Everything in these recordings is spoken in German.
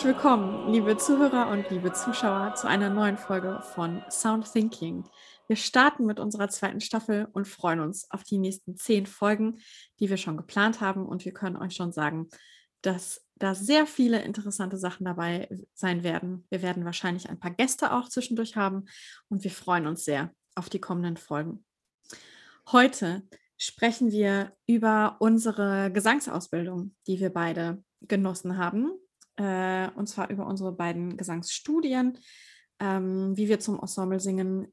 Herzlich willkommen, liebe Zuhörer und liebe Zuschauer, zu einer neuen Folge von Sound Thinking. Wir starten mit unserer zweiten Staffel und freuen uns auf die nächsten zehn Folgen, die wir schon geplant haben. Und wir können euch schon sagen, dass da sehr viele interessante Sachen dabei sein werden. Wir werden wahrscheinlich ein paar Gäste auch zwischendurch haben und wir freuen uns sehr auf die kommenden Folgen. Heute sprechen wir über unsere Gesangsausbildung, die wir beide genossen haben äh, und zwar über unsere beiden Gesangsstudien, ähm, wie wir zum Ensemble-Singen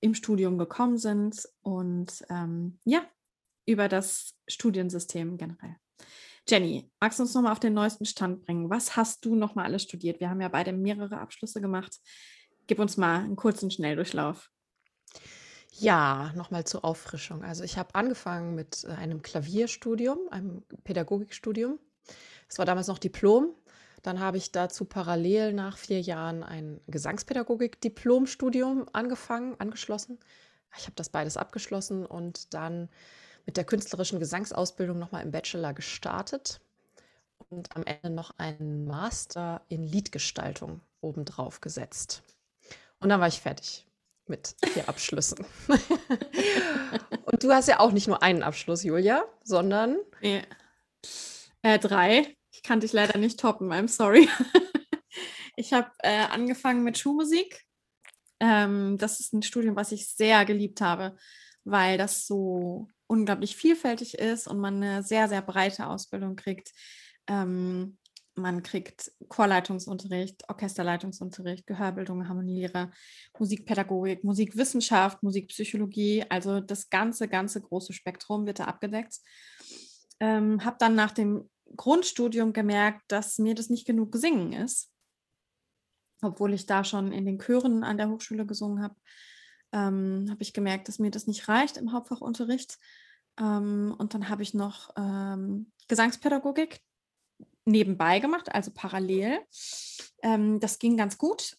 im Studium gekommen sind und ähm, ja, über das Studiensystem generell. Jenny, magst du uns nochmal auf den neuesten Stand bringen? Was hast du nochmal alles studiert? Wir haben ja beide mehrere Abschlüsse gemacht. Gib uns mal einen kurzen Schnelldurchlauf. Ja, nochmal zur Auffrischung. Also ich habe angefangen mit äh, einem Klavierstudium, einem Pädagogikstudium. Es war damals noch Diplom dann habe ich dazu parallel nach vier Jahren ein Gesangspädagogik-Diplomstudium angefangen, angeschlossen. Ich habe das beides abgeschlossen und dann mit der künstlerischen Gesangsausbildung nochmal im Bachelor gestartet und am Ende noch einen Master in Liedgestaltung obendrauf gesetzt. Und dann war ich fertig mit vier Abschlüssen. und du hast ja auch nicht nur einen Abschluss, Julia, sondern ja. äh, drei. Ich kann dich leider nicht toppen, I'm sorry. ich habe äh, angefangen mit Schulmusik. Ähm, das ist ein Studium, was ich sehr geliebt habe, weil das so unglaublich vielfältig ist und man eine sehr, sehr breite Ausbildung kriegt. Ähm, man kriegt Chorleitungsunterricht, Orchesterleitungsunterricht, Gehörbildung, Harmonielehre, Musikpädagogik, Musikwissenschaft, Musikpsychologie. Also das ganze, ganze große Spektrum wird da abgedeckt. Ähm, habe dann nach dem Grundstudium gemerkt, dass mir das nicht genug gesingen ist. Obwohl ich da schon in den Chören an der Hochschule gesungen habe, ähm, habe ich gemerkt, dass mir das nicht reicht im Hauptfachunterricht. Ähm, und dann habe ich noch ähm, Gesangspädagogik nebenbei gemacht, also parallel. Ähm, das ging ganz gut.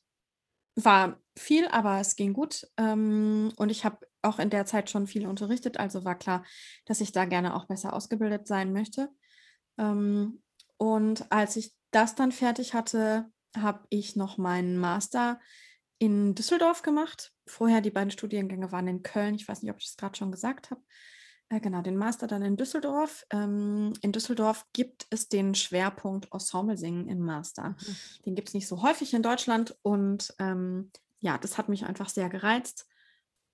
War viel, aber es ging gut. Ähm, und ich habe auch in der Zeit schon viel unterrichtet, also war klar, dass ich da gerne auch besser ausgebildet sein möchte. Ähm, und als ich das dann fertig hatte, habe ich noch meinen Master in Düsseldorf gemacht. Vorher die beiden Studiengänge waren in Köln. Ich weiß nicht, ob ich das gerade schon gesagt habe. Äh, genau, den Master dann in Düsseldorf. Ähm, in Düsseldorf gibt es den Schwerpunkt Ensemble singen im Master. Mhm. Den gibt es nicht so häufig in Deutschland. Und ähm, ja, das hat mich einfach sehr gereizt.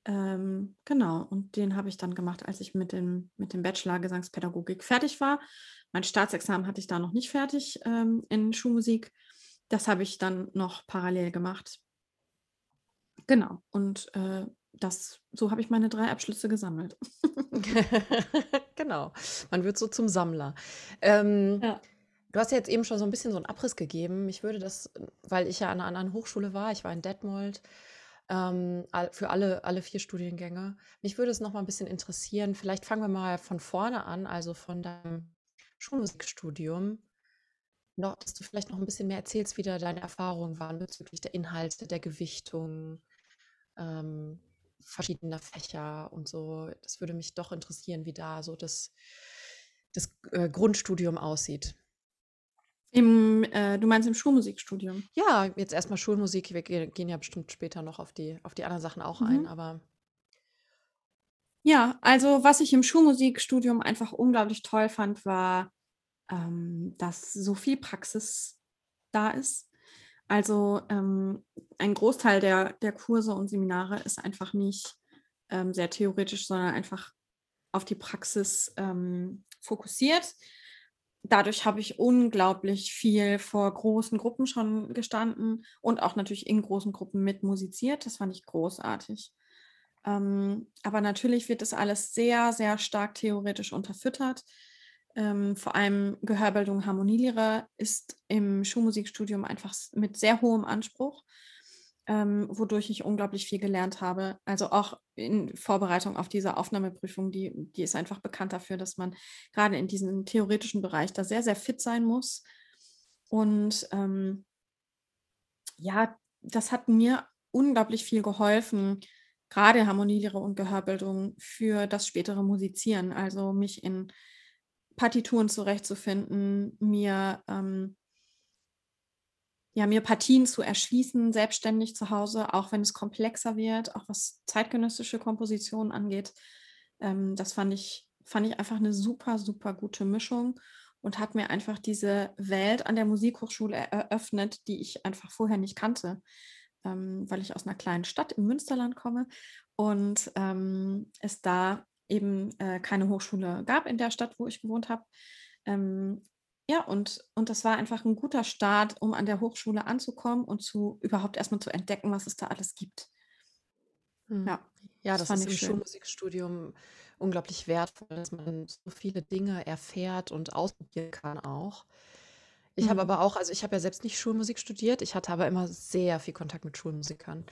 Ähm, genau, und den habe ich dann gemacht, als ich mit dem, mit dem Bachelor Gesangspädagogik fertig war. Mein Staatsexamen hatte ich da noch nicht fertig ähm, in Schulmusik. Das habe ich dann noch parallel gemacht. Genau. Und äh, das, so habe ich meine drei Abschlüsse gesammelt. genau. Man wird so zum Sammler. Ähm, ja. Du hast ja jetzt eben schon so ein bisschen so einen Abriss gegeben. Mich würde das, weil ich ja an einer anderen Hochschule war, ich war in Detmold, ähm, für alle, alle vier Studiengänge. Mich würde es noch mal ein bisschen interessieren. Vielleicht fangen wir mal von vorne an, also von deinem Schulmusikstudium, noch, dass du vielleicht noch ein bisschen mehr erzählst, wie da deine Erfahrungen waren bezüglich der Inhalte, der Gewichtung, ähm, verschiedener Fächer und so. Das würde mich doch interessieren, wie da so das, das äh, Grundstudium aussieht. Im, äh, du meinst im Schulmusikstudium? Ja, jetzt erstmal Schulmusik. Wir gehen ja bestimmt später noch auf die, auf die anderen Sachen auch mhm. ein, aber ja, also was ich im Schulmusikstudium einfach unglaublich toll fand, war, ähm, dass so viel Praxis da ist. Also ähm, ein Großteil der, der Kurse und Seminare ist einfach nicht ähm, sehr theoretisch, sondern einfach auf die Praxis ähm, fokussiert. Dadurch habe ich unglaublich viel vor großen Gruppen schon gestanden und auch natürlich in großen Gruppen mit musiziert. Das fand ich großartig. Ähm, aber natürlich wird das alles sehr, sehr stark theoretisch unterfüttert. Ähm, vor allem Gehörbildung, Harmonielehre ist im Schulmusikstudium einfach mit sehr hohem Anspruch ähm, wodurch ich unglaublich viel gelernt habe. Also auch in Vorbereitung auf diese Aufnahmeprüfung, die, die ist einfach bekannt dafür, dass man gerade in diesem theoretischen Bereich da sehr, sehr fit sein muss. Und ähm, ja, das hat mir unglaublich viel geholfen, gerade Harmonielehre und Gehörbildung für das spätere Musizieren. Also mich in Partituren zurechtzufinden, mir ähm, ja, mir Partien zu erschließen, selbstständig zu Hause, auch wenn es komplexer wird, auch was zeitgenössische Kompositionen angeht. Ähm, das fand ich, fand ich einfach eine super, super gute Mischung und hat mir einfach diese Welt an der Musikhochschule eröffnet, die ich einfach vorher nicht kannte, ähm, weil ich aus einer kleinen Stadt im Münsterland komme und ähm, es da eben äh, keine Hochschule gab in der Stadt, wo ich gewohnt habe. Ähm, ja, und, und das war einfach ein guter Start, um an der Hochschule anzukommen und zu überhaupt erstmal zu entdecken, was es da alles gibt. Hm. Ja, ja das, das ist im schön. Schulmusikstudium unglaublich wertvoll, dass man so viele Dinge erfährt und ausprobieren kann auch. Ich mhm. habe aber auch, also ich habe ja selbst nicht Schulmusik studiert, ich hatte aber immer sehr viel Kontakt mit Schulmusikern.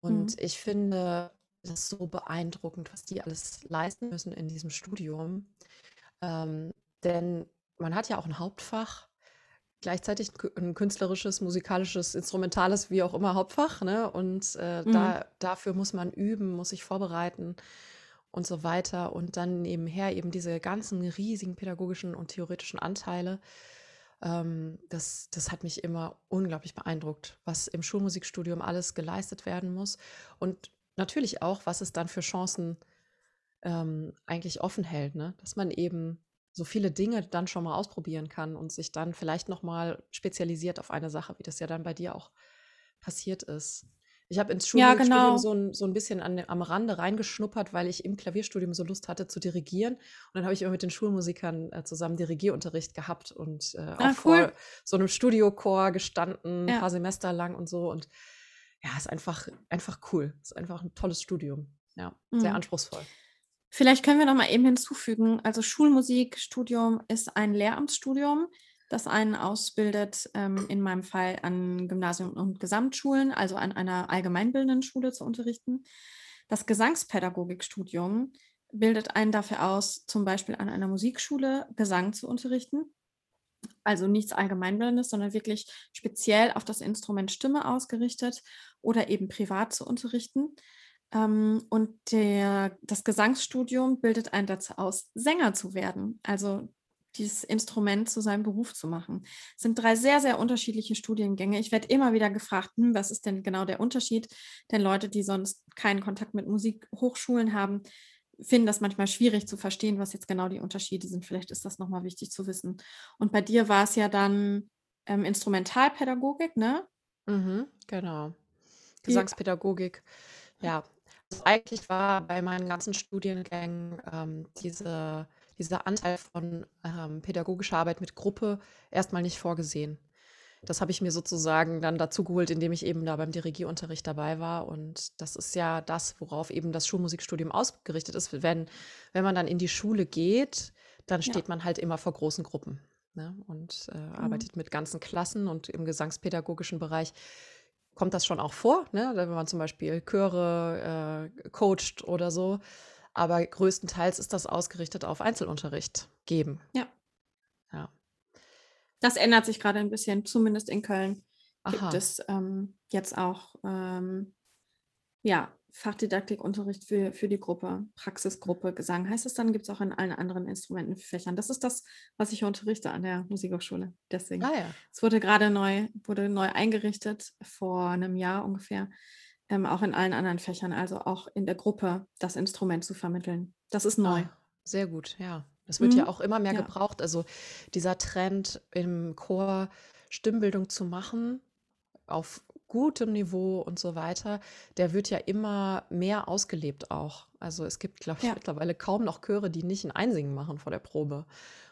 Und mhm. ich finde das so beeindruckend, was die alles leisten müssen in diesem Studium. Ähm, denn man hat ja auch ein Hauptfach, gleichzeitig ein künstlerisches, musikalisches, instrumentales, wie auch immer Hauptfach. Ne? Und äh, mhm. da, dafür muss man üben, muss sich vorbereiten und so weiter. Und dann nebenher eben diese ganzen riesigen pädagogischen und theoretischen Anteile. Ähm, das, das hat mich immer unglaublich beeindruckt, was im Schulmusikstudium alles geleistet werden muss. Und natürlich auch, was es dann für Chancen ähm, eigentlich offen hält, ne? dass man eben so viele Dinge dann schon mal ausprobieren kann und sich dann vielleicht noch mal spezialisiert auf eine Sache, wie das ja dann bei dir auch passiert ist. Ich habe ins Schul ja, genau. so, ein, so ein bisschen an, am Rande reingeschnuppert, weil ich im Klavierstudium so Lust hatte zu dirigieren. Und dann habe ich immer mit den Schulmusikern äh, zusammen Dirigierunterricht gehabt und äh, ah, auch cool. vor so einem Studiochor gestanden, ja. ein paar Semester lang und so. Und ja, ist einfach, einfach cool. Ist einfach ein tolles Studium. Ja, mhm. sehr anspruchsvoll. Vielleicht können wir noch mal eben hinzufügen, also Schulmusikstudium ist ein Lehramtsstudium, das einen ausbildet, ähm, in meinem Fall an Gymnasien und Gesamtschulen, also an einer allgemeinbildenden Schule zu unterrichten. Das Gesangspädagogikstudium bildet einen dafür aus, zum Beispiel an einer Musikschule Gesang zu unterrichten. Also nichts Allgemeinbildendes, sondern wirklich speziell auf das Instrument Stimme ausgerichtet oder eben privat zu unterrichten. Ähm, und der, das Gesangsstudium bildet einen dazu aus, Sänger zu werden, also dieses Instrument zu seinem Beruf zu machen. Es sind drei sehr, sehr unterschiedliche Studiengänge. Ich werde immer wieder gefragt, hm, was ist denn genau der Unterschied? Denn Leute, die sonst keinen Kontakt mit Musikhochschulen haben, finden das manchmal schwierig zu verstehen, was jetzt genau die Unterschiede sind. Vielleicht ist das nochmal wichtig zu wissen. Und bei dir war es ja dann ähm, Instrumentalpädagogik, ne? Mhm, genau. Gesangspädagogik. Ja, also eigentlich war bei meinen ganzen Studiengängen ähm, diese, dieser Anteil von ähm, pädagogischer Arbeit mit Gruppe erstmal nicht vorgesehen. Das habe ich mir sozusagen dann dazu geholt, indem ich eben da beim Dirigierunterricht dabei war. Und das ist ja das, worauf eben das Schulmusikstudium ausgerichtet ist. Wenn, wenn man dann in die Schule geht, dann steht ja. man halt immer vor großen Gruppen ne? und äh, mhm. arbeitet mit ganzen Klassen und im gesangspädagogischen Bereich kommt das schon auch vor, ne? wenn man zum Beispiel Chöre äh, coacht oder so. Aber größtenteils ist das ausgerichtet auf Einzelunterricht geben. Ja. Ja. Das ändert sich gerade ein bisschen, zumindest in Köln Aha. gibt es ähm, jetzt auch ähm, ja, Fachdidaktikunterricht für, für die Gruppe, Praxisgruppe, Gesang heißt es dann, gibt es auch in allen anderen Instrumentenfächern. Das ist das, was ich unterrichte an der Musikhochschule. Deswegen. Ah, ja. Es wurde gerade neu, wurde neu eingerichtet vor einem Jahr ungefähr, ähm, auch in allen anderen Fächern, also auch in der Gruppe das Instrument zu vermitteln. Das ist neu. Ah, sehr gut, ja. Das wird mhm. ja auch immer mehr ja. gebraucht. Also dieser Trend im Chor Stimmbildung zu machen, auf gutem Niveau und so weiter, der wird ja immer mehr ausgelebt auch. Also es gibt, glaube ich, Ja. mittlerweile kaum noch Chöre, die nicht ein Einsingen machen vor der Probe.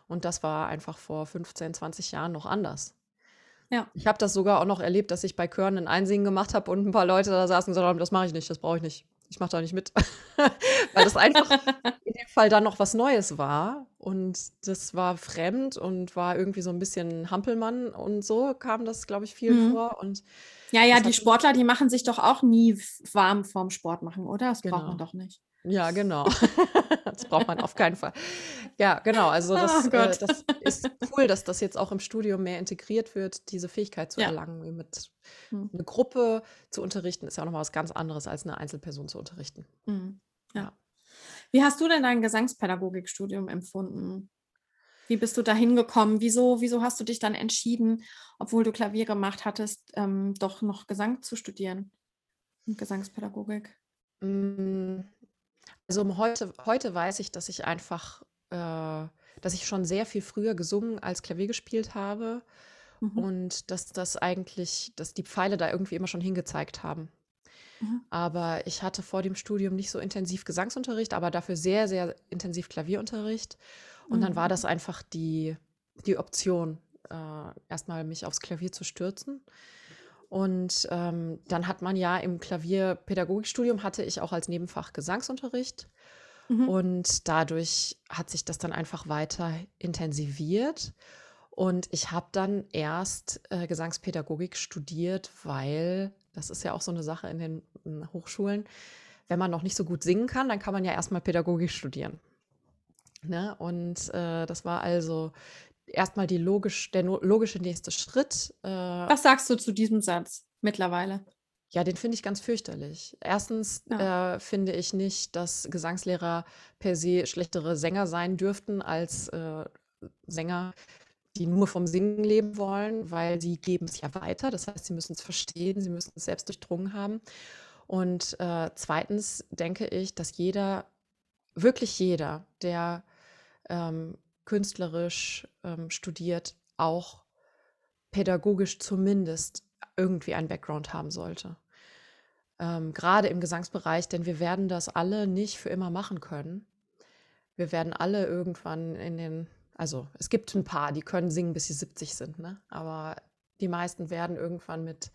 Und das war einfach vor 15, 20 Jahren noch anders. Ja. Ich habe das sogar auch noch erlebt, dass ich bei Chören ein Einsingen gemacht habe und ein paar Leute da saßen und gesagt haben, das mache ich nicht, das brauche ich nicht. Ich mache da nicht mit. Weil das einfach in dem Fall dann noch was Neues war. Und das war fremd und war irgendwie so ein bisschen Hampelmann und so kam das, glaube ich, viel Mhm. vor. Und Ja, ja, die Sportler, die machen sich doch auch nie warm vorm Sport machen, oder? Das braucht man genau. doch nicht. Ja, genau. Das braucht man auf keinen Fall. Ja, genau. Also Oh das, äh, Gott. das ist cool, dass das jetzt auch im Studium mehr integriert wird, diese Fähigkeit zu Ja. erlangen. Mit Hm. eine Gruppe zu unterrichten, ist ja auch nochmal was ganz anderes, als eine Einzelperson zu unterrichten. Mhm. Ja. Ja. Wie hast du denn dein Gesangspädagogikstudium empfunden? Wie bist du da hingekommen? Wieso, wieso hast du dich dann entschieden, obwohl du Klavier gemacht hattest, ähm, doch noch Gesang zu studieren und Gesangspädagogik? Mm, Also um heute, heute weiß ich, dass ich einfach, äh, dass ich schon sehr viel früher gesungen als Klavier gespielt habe Mhm. und dass das eigentlich, dass die Pfeile da irgendwie immer schon hingezeigt haben. Mhm. Aber ich hatte vor dem Studium nicht so intensiv Gesangsunterricht, aber dafür sehr, sehr intensiv Klavierunterricht. Und dann war Mhm. das einfach die, die Option, äh, erstmal mich aufs Klavier zu stürzen. Und ähm, dann hat man ja im Klavierpädagogikstudium hatte ich auch als Nebenfach Gesangsunterricht. Mhm. Und dadurch hat sich das dann einfach weiter intensiviert. Und ich habe dann erst äh, Gesangspädagogik studiert, weil das ist ja auch so eine Sache in den in Hochschulen. Wenn man noch nicht so gut singen kann, dann kann man ja erstmal Pädagogik studieren. Ne? Und äh, das war also erstmal die logisch, der logische nächste Schritt. Äh, Was sagst du zu diesem Satz mittlerweile? ja, den finde ich ganz fürchterlich. Erstens Ja. äh, finde ich nicht, dass Gesangslehrer per se schlechtere Sänger sein dürften als äh, Sänger, die nur vom Singen leben wollen, weil sie geben es ja weiter. Das heißt, sie müssen es verstehen, sie müssen es selbst durchdrungen haben. Und äh, zweitens denke ich, dass jeder, wirklich jeder, der ähm, künstlerisch ähm, studiert, auch pädagogisch zumindest irgendwie einen Background haben sollte. Ähm, gerade im Gesangsbereich, denn wir werden das alle nicht für immer machen können. Wir werden alle irgendwann in den, also es gibt ein paar, die können singen, bis sie 70 sind, ne? aber die meisten werden irgendwann mit,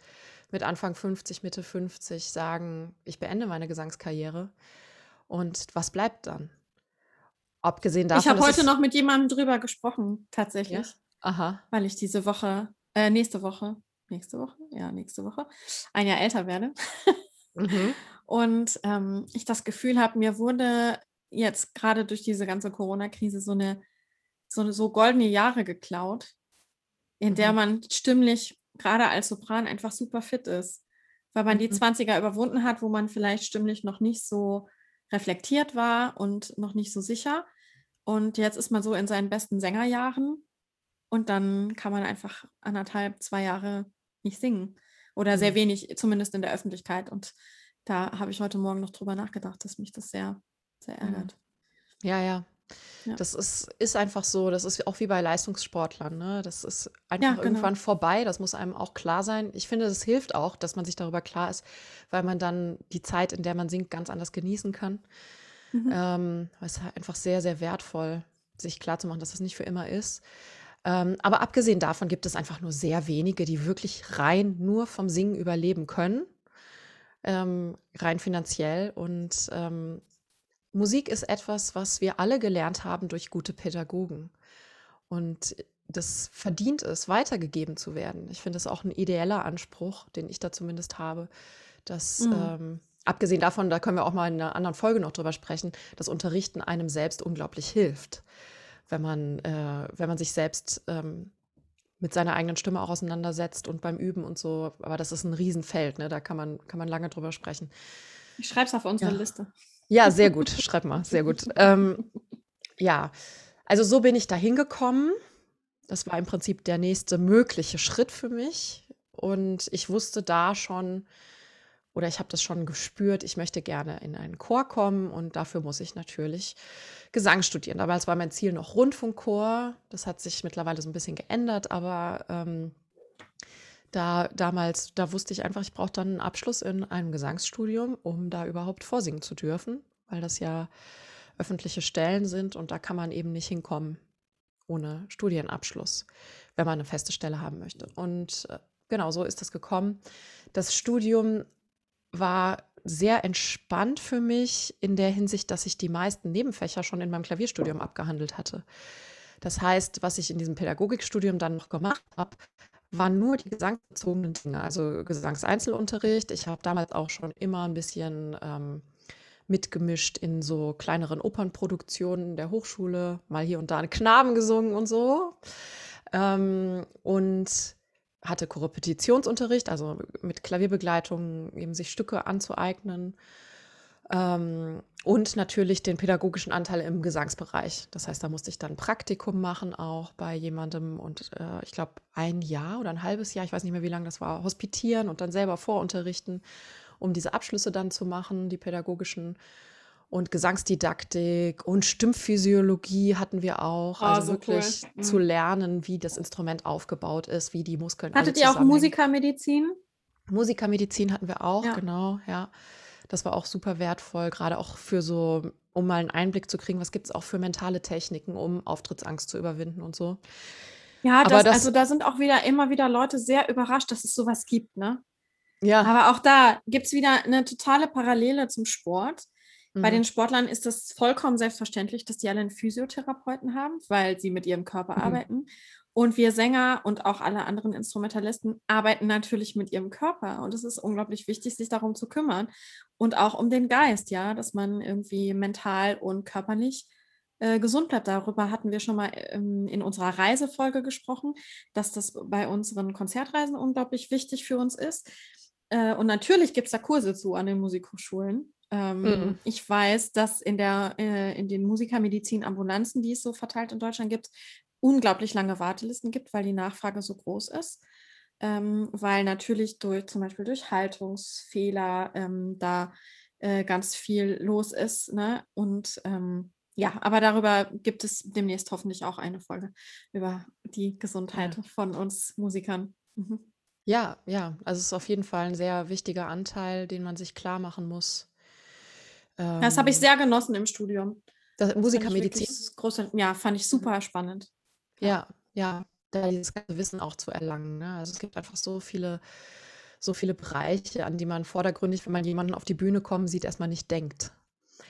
mit Anfang 50, Mitte 50 sagen, ich beende meine Gesangskarriere. Und was bleibt dann? Abgesehen davon, Ich habe heute noch mit jemandem drüber gesprochen, Ja? tatsächlich, Aha. weil ich diese Woche, äh, nächste Woche, nächste Woche, ja, nächste Woche, ein Jahr älter werde. Mhm. Und ähm, ich das Gefühl habe, mir wurde jetzt gerade durch diese ganze Corona-Krise so eine, so eine so goldene Jahre geklaut, in der Mhm. man stimmlich gerade als Sopran einfach super fit ist, weil man die Mhm. 20er überwunden hat, wo man vielleicht stimmlich noch nicht so reflektiert war und noch nicht so sicher. Und jetzt ist man so in seinen besten Sängerjahren und dann kann man einfach anderthalb, zwei Jahre nicht singen oder sehr Mhm. wenig, zumindest in der Öffentlichkeit. Und da habe ich heute Morgen noch drüber nachgedacht, dass mich das sehr, sehr Mhm. ärgert. Ja, ja. Ja. Das ist, ist einfach so. Das ist auch wie bei Leistungssportlern. Ne? Das ist Ja, einfach genau. irgendwann vorbei. Das muss einem auch klar sein. Ich finde, das hilft auch, dass man sich darüber klar ist, weil man dann die Zeit, in der man singt, ganz anders genießen kann. Mhm. Ähm, es ist halt einfach sehr, sehr wertvoll, sich klarzumachen, dass das nicht für immer ist. Ähm, aber abgesehen davon gibt es einfach nur sehr wenige, die wirklich rein nur vom Singen überleben können, ähm, rein finanziell. Und ähm, Musik ist etwas, was wir alle gelernt haben durch gute Pädagogen. Und das verdient es, weitergegeben zu werden. Ich finde es auch ein ideeller Anspruch, den ich da zumindest habe, dass Mhm. Abgesehen davon, da können wir auch mal in einer anderen Folge noch drüber sprechen, dass Unterrichten einem selbst unglaublich hilft, wenn man, äh, wenn man sich selbst ähm, mit seiner eigenen Stimme auch auseinandersetzt und beim Üben und so. Aber das ist ein Riesenfeld, ne? da kann man, kann man lange drüber sprechen. Ich schreibe es auf unsere Ja. Liste. Ja, sehr gut. Schreib mal, sehr gut. Ähm, ja, also so bin ich da hingekommen. Das war im Prinzip der nächste mögliche Schritt für mich. Und ich wusste da schon, oder ich habe das schon gespürt, ich möchte gerne in einen Chor kommen und dafür muss ich natürlich Gesang studieren. Damals war mein Ziel noch Rundfunkchor. Das hat sich mittlerweile so ein bisschen geändert, aber ähm, da damals, da wusste ich einfach, ich brauche dann einen Abschluss in einem Gesangsstudium, um da überhaupt vorsingen zu dürfen, weil das ja öffentliche Stellen sind und da kann man eben nicht hinkommen ohne Studienabschluss, wenn man eine feste Stelle haben möchte. Und äh, genau so ist das gekommen. Das Studium war sehr entspannt für mich in der Hinsicht, dass ich die meisten Nebenfächer schon in meinem Klavierstudium abgehandelt hatte. Das heißt, was ich in diesem Pädagogikstudium dann noch gemacht habe, waren nur die gesangsbezogenen Dinge, also Gesangseinzelunterricht. Ich habe damals auch schon immer ein bisschen ähm, mitgemischt in so kleineren Opernproduktionen der Hochschule, mal hier und da einen Knaben gesungen und so. Ähm, und hatte Korrepetitionsunterricht, also mit Klavierbegleitung eben sich Stücke anzueignen. Ähm, und natürlich den pädagogischen Anteil im Gesangsbereich. Das heißt, da musste ich dann Praktikum machen, auch bei jemandem und äh, ich glaube ein Jahr oder ein halbes Jahr, ich weiß nicht mehr, wie lange das war, hospitieren und dann selber vorunterrichten, um diese Abschlüsse dann zu machen, die pädagogischen. Und Gesangsdidaktik und Stimmphysiologie hatten wir auch. Oh, also so wirklich cool. zu Mhm. lernen, wie das Instrument aufgebaut ist, wie die Muskeln Hattet ihr auch. Musikermedizin? Musikermedizin hatten wir auch, Ja. genau, ja. Das war auch super wertvoll, gerade auch für so, um mal einen Einblick zu kriegen, was gibt es auch für mentale Techniken, um Auftrittsangst zu überwinden und so. Ja, das, das- also da sind auch wieder immer wieder Leute sehr überrascht, dass es sowas gibt, ne? Ja, Aber auch da gibt es wieder eine totale Parallele zum Sport. Bei mhm. den Sportlern ist das vollkommen selbstverständlich, dass die alle einen Physiotherapeuten haben, weil sie mit ihrem Körper Mhm. arbeiten. Und wir Sänger und auch alle anderen Instrumentalisten arbeiten natürlich mit ihrem Körper. Und es ist unglaublich wichtig, sich darum zu kümmern. Und auch um den Geist, ja, dass man irgendwie mental und körperlich äh, gesund bleibt. Darüber hatten wir schon mal ähm, in unserer Reisefolge gesprochen, dass das bei unseren Konzertreisen unglaublich wichtig für uns ist. Äh, und natürlich gibt es da Kurse zu an den Musikhochschulen. Ähm, Mhm. Ich weiß, dass in, der, äh, in den Musikermedizin-Ambulanzen, die es so verteilt in Deutschland gibt, unglaublich lange Wartelisten gibt, weil die Nachfrage so groß ist. Ähm, weil natürlich durch zum Beispiel durch Haltungsfehler ähm, da äh, ganz viel los ist. Ne? Und ähm, ja, aber darüber gibt es demnächst hoffentlich auch eine Folge über die Gesundheit von uns Musikern. Mhm. Ja, ja, also es ist auf jeden Fall ein sehr wichtiger Anteil, den man sich klar machen muss. Das habe ich Ähm, sehr genossen im Studium. das, Musikermedizin, große, ja, fand ich super spannend. ja, ja, da dieses ganze Wissen auch zu erlangen. Ne? Also es gibt einfach so viele, so viele Bereiche, an die man vordergründig, wenn man jemanden auf die Bühne kommen sieht, erstmal nicht denkt.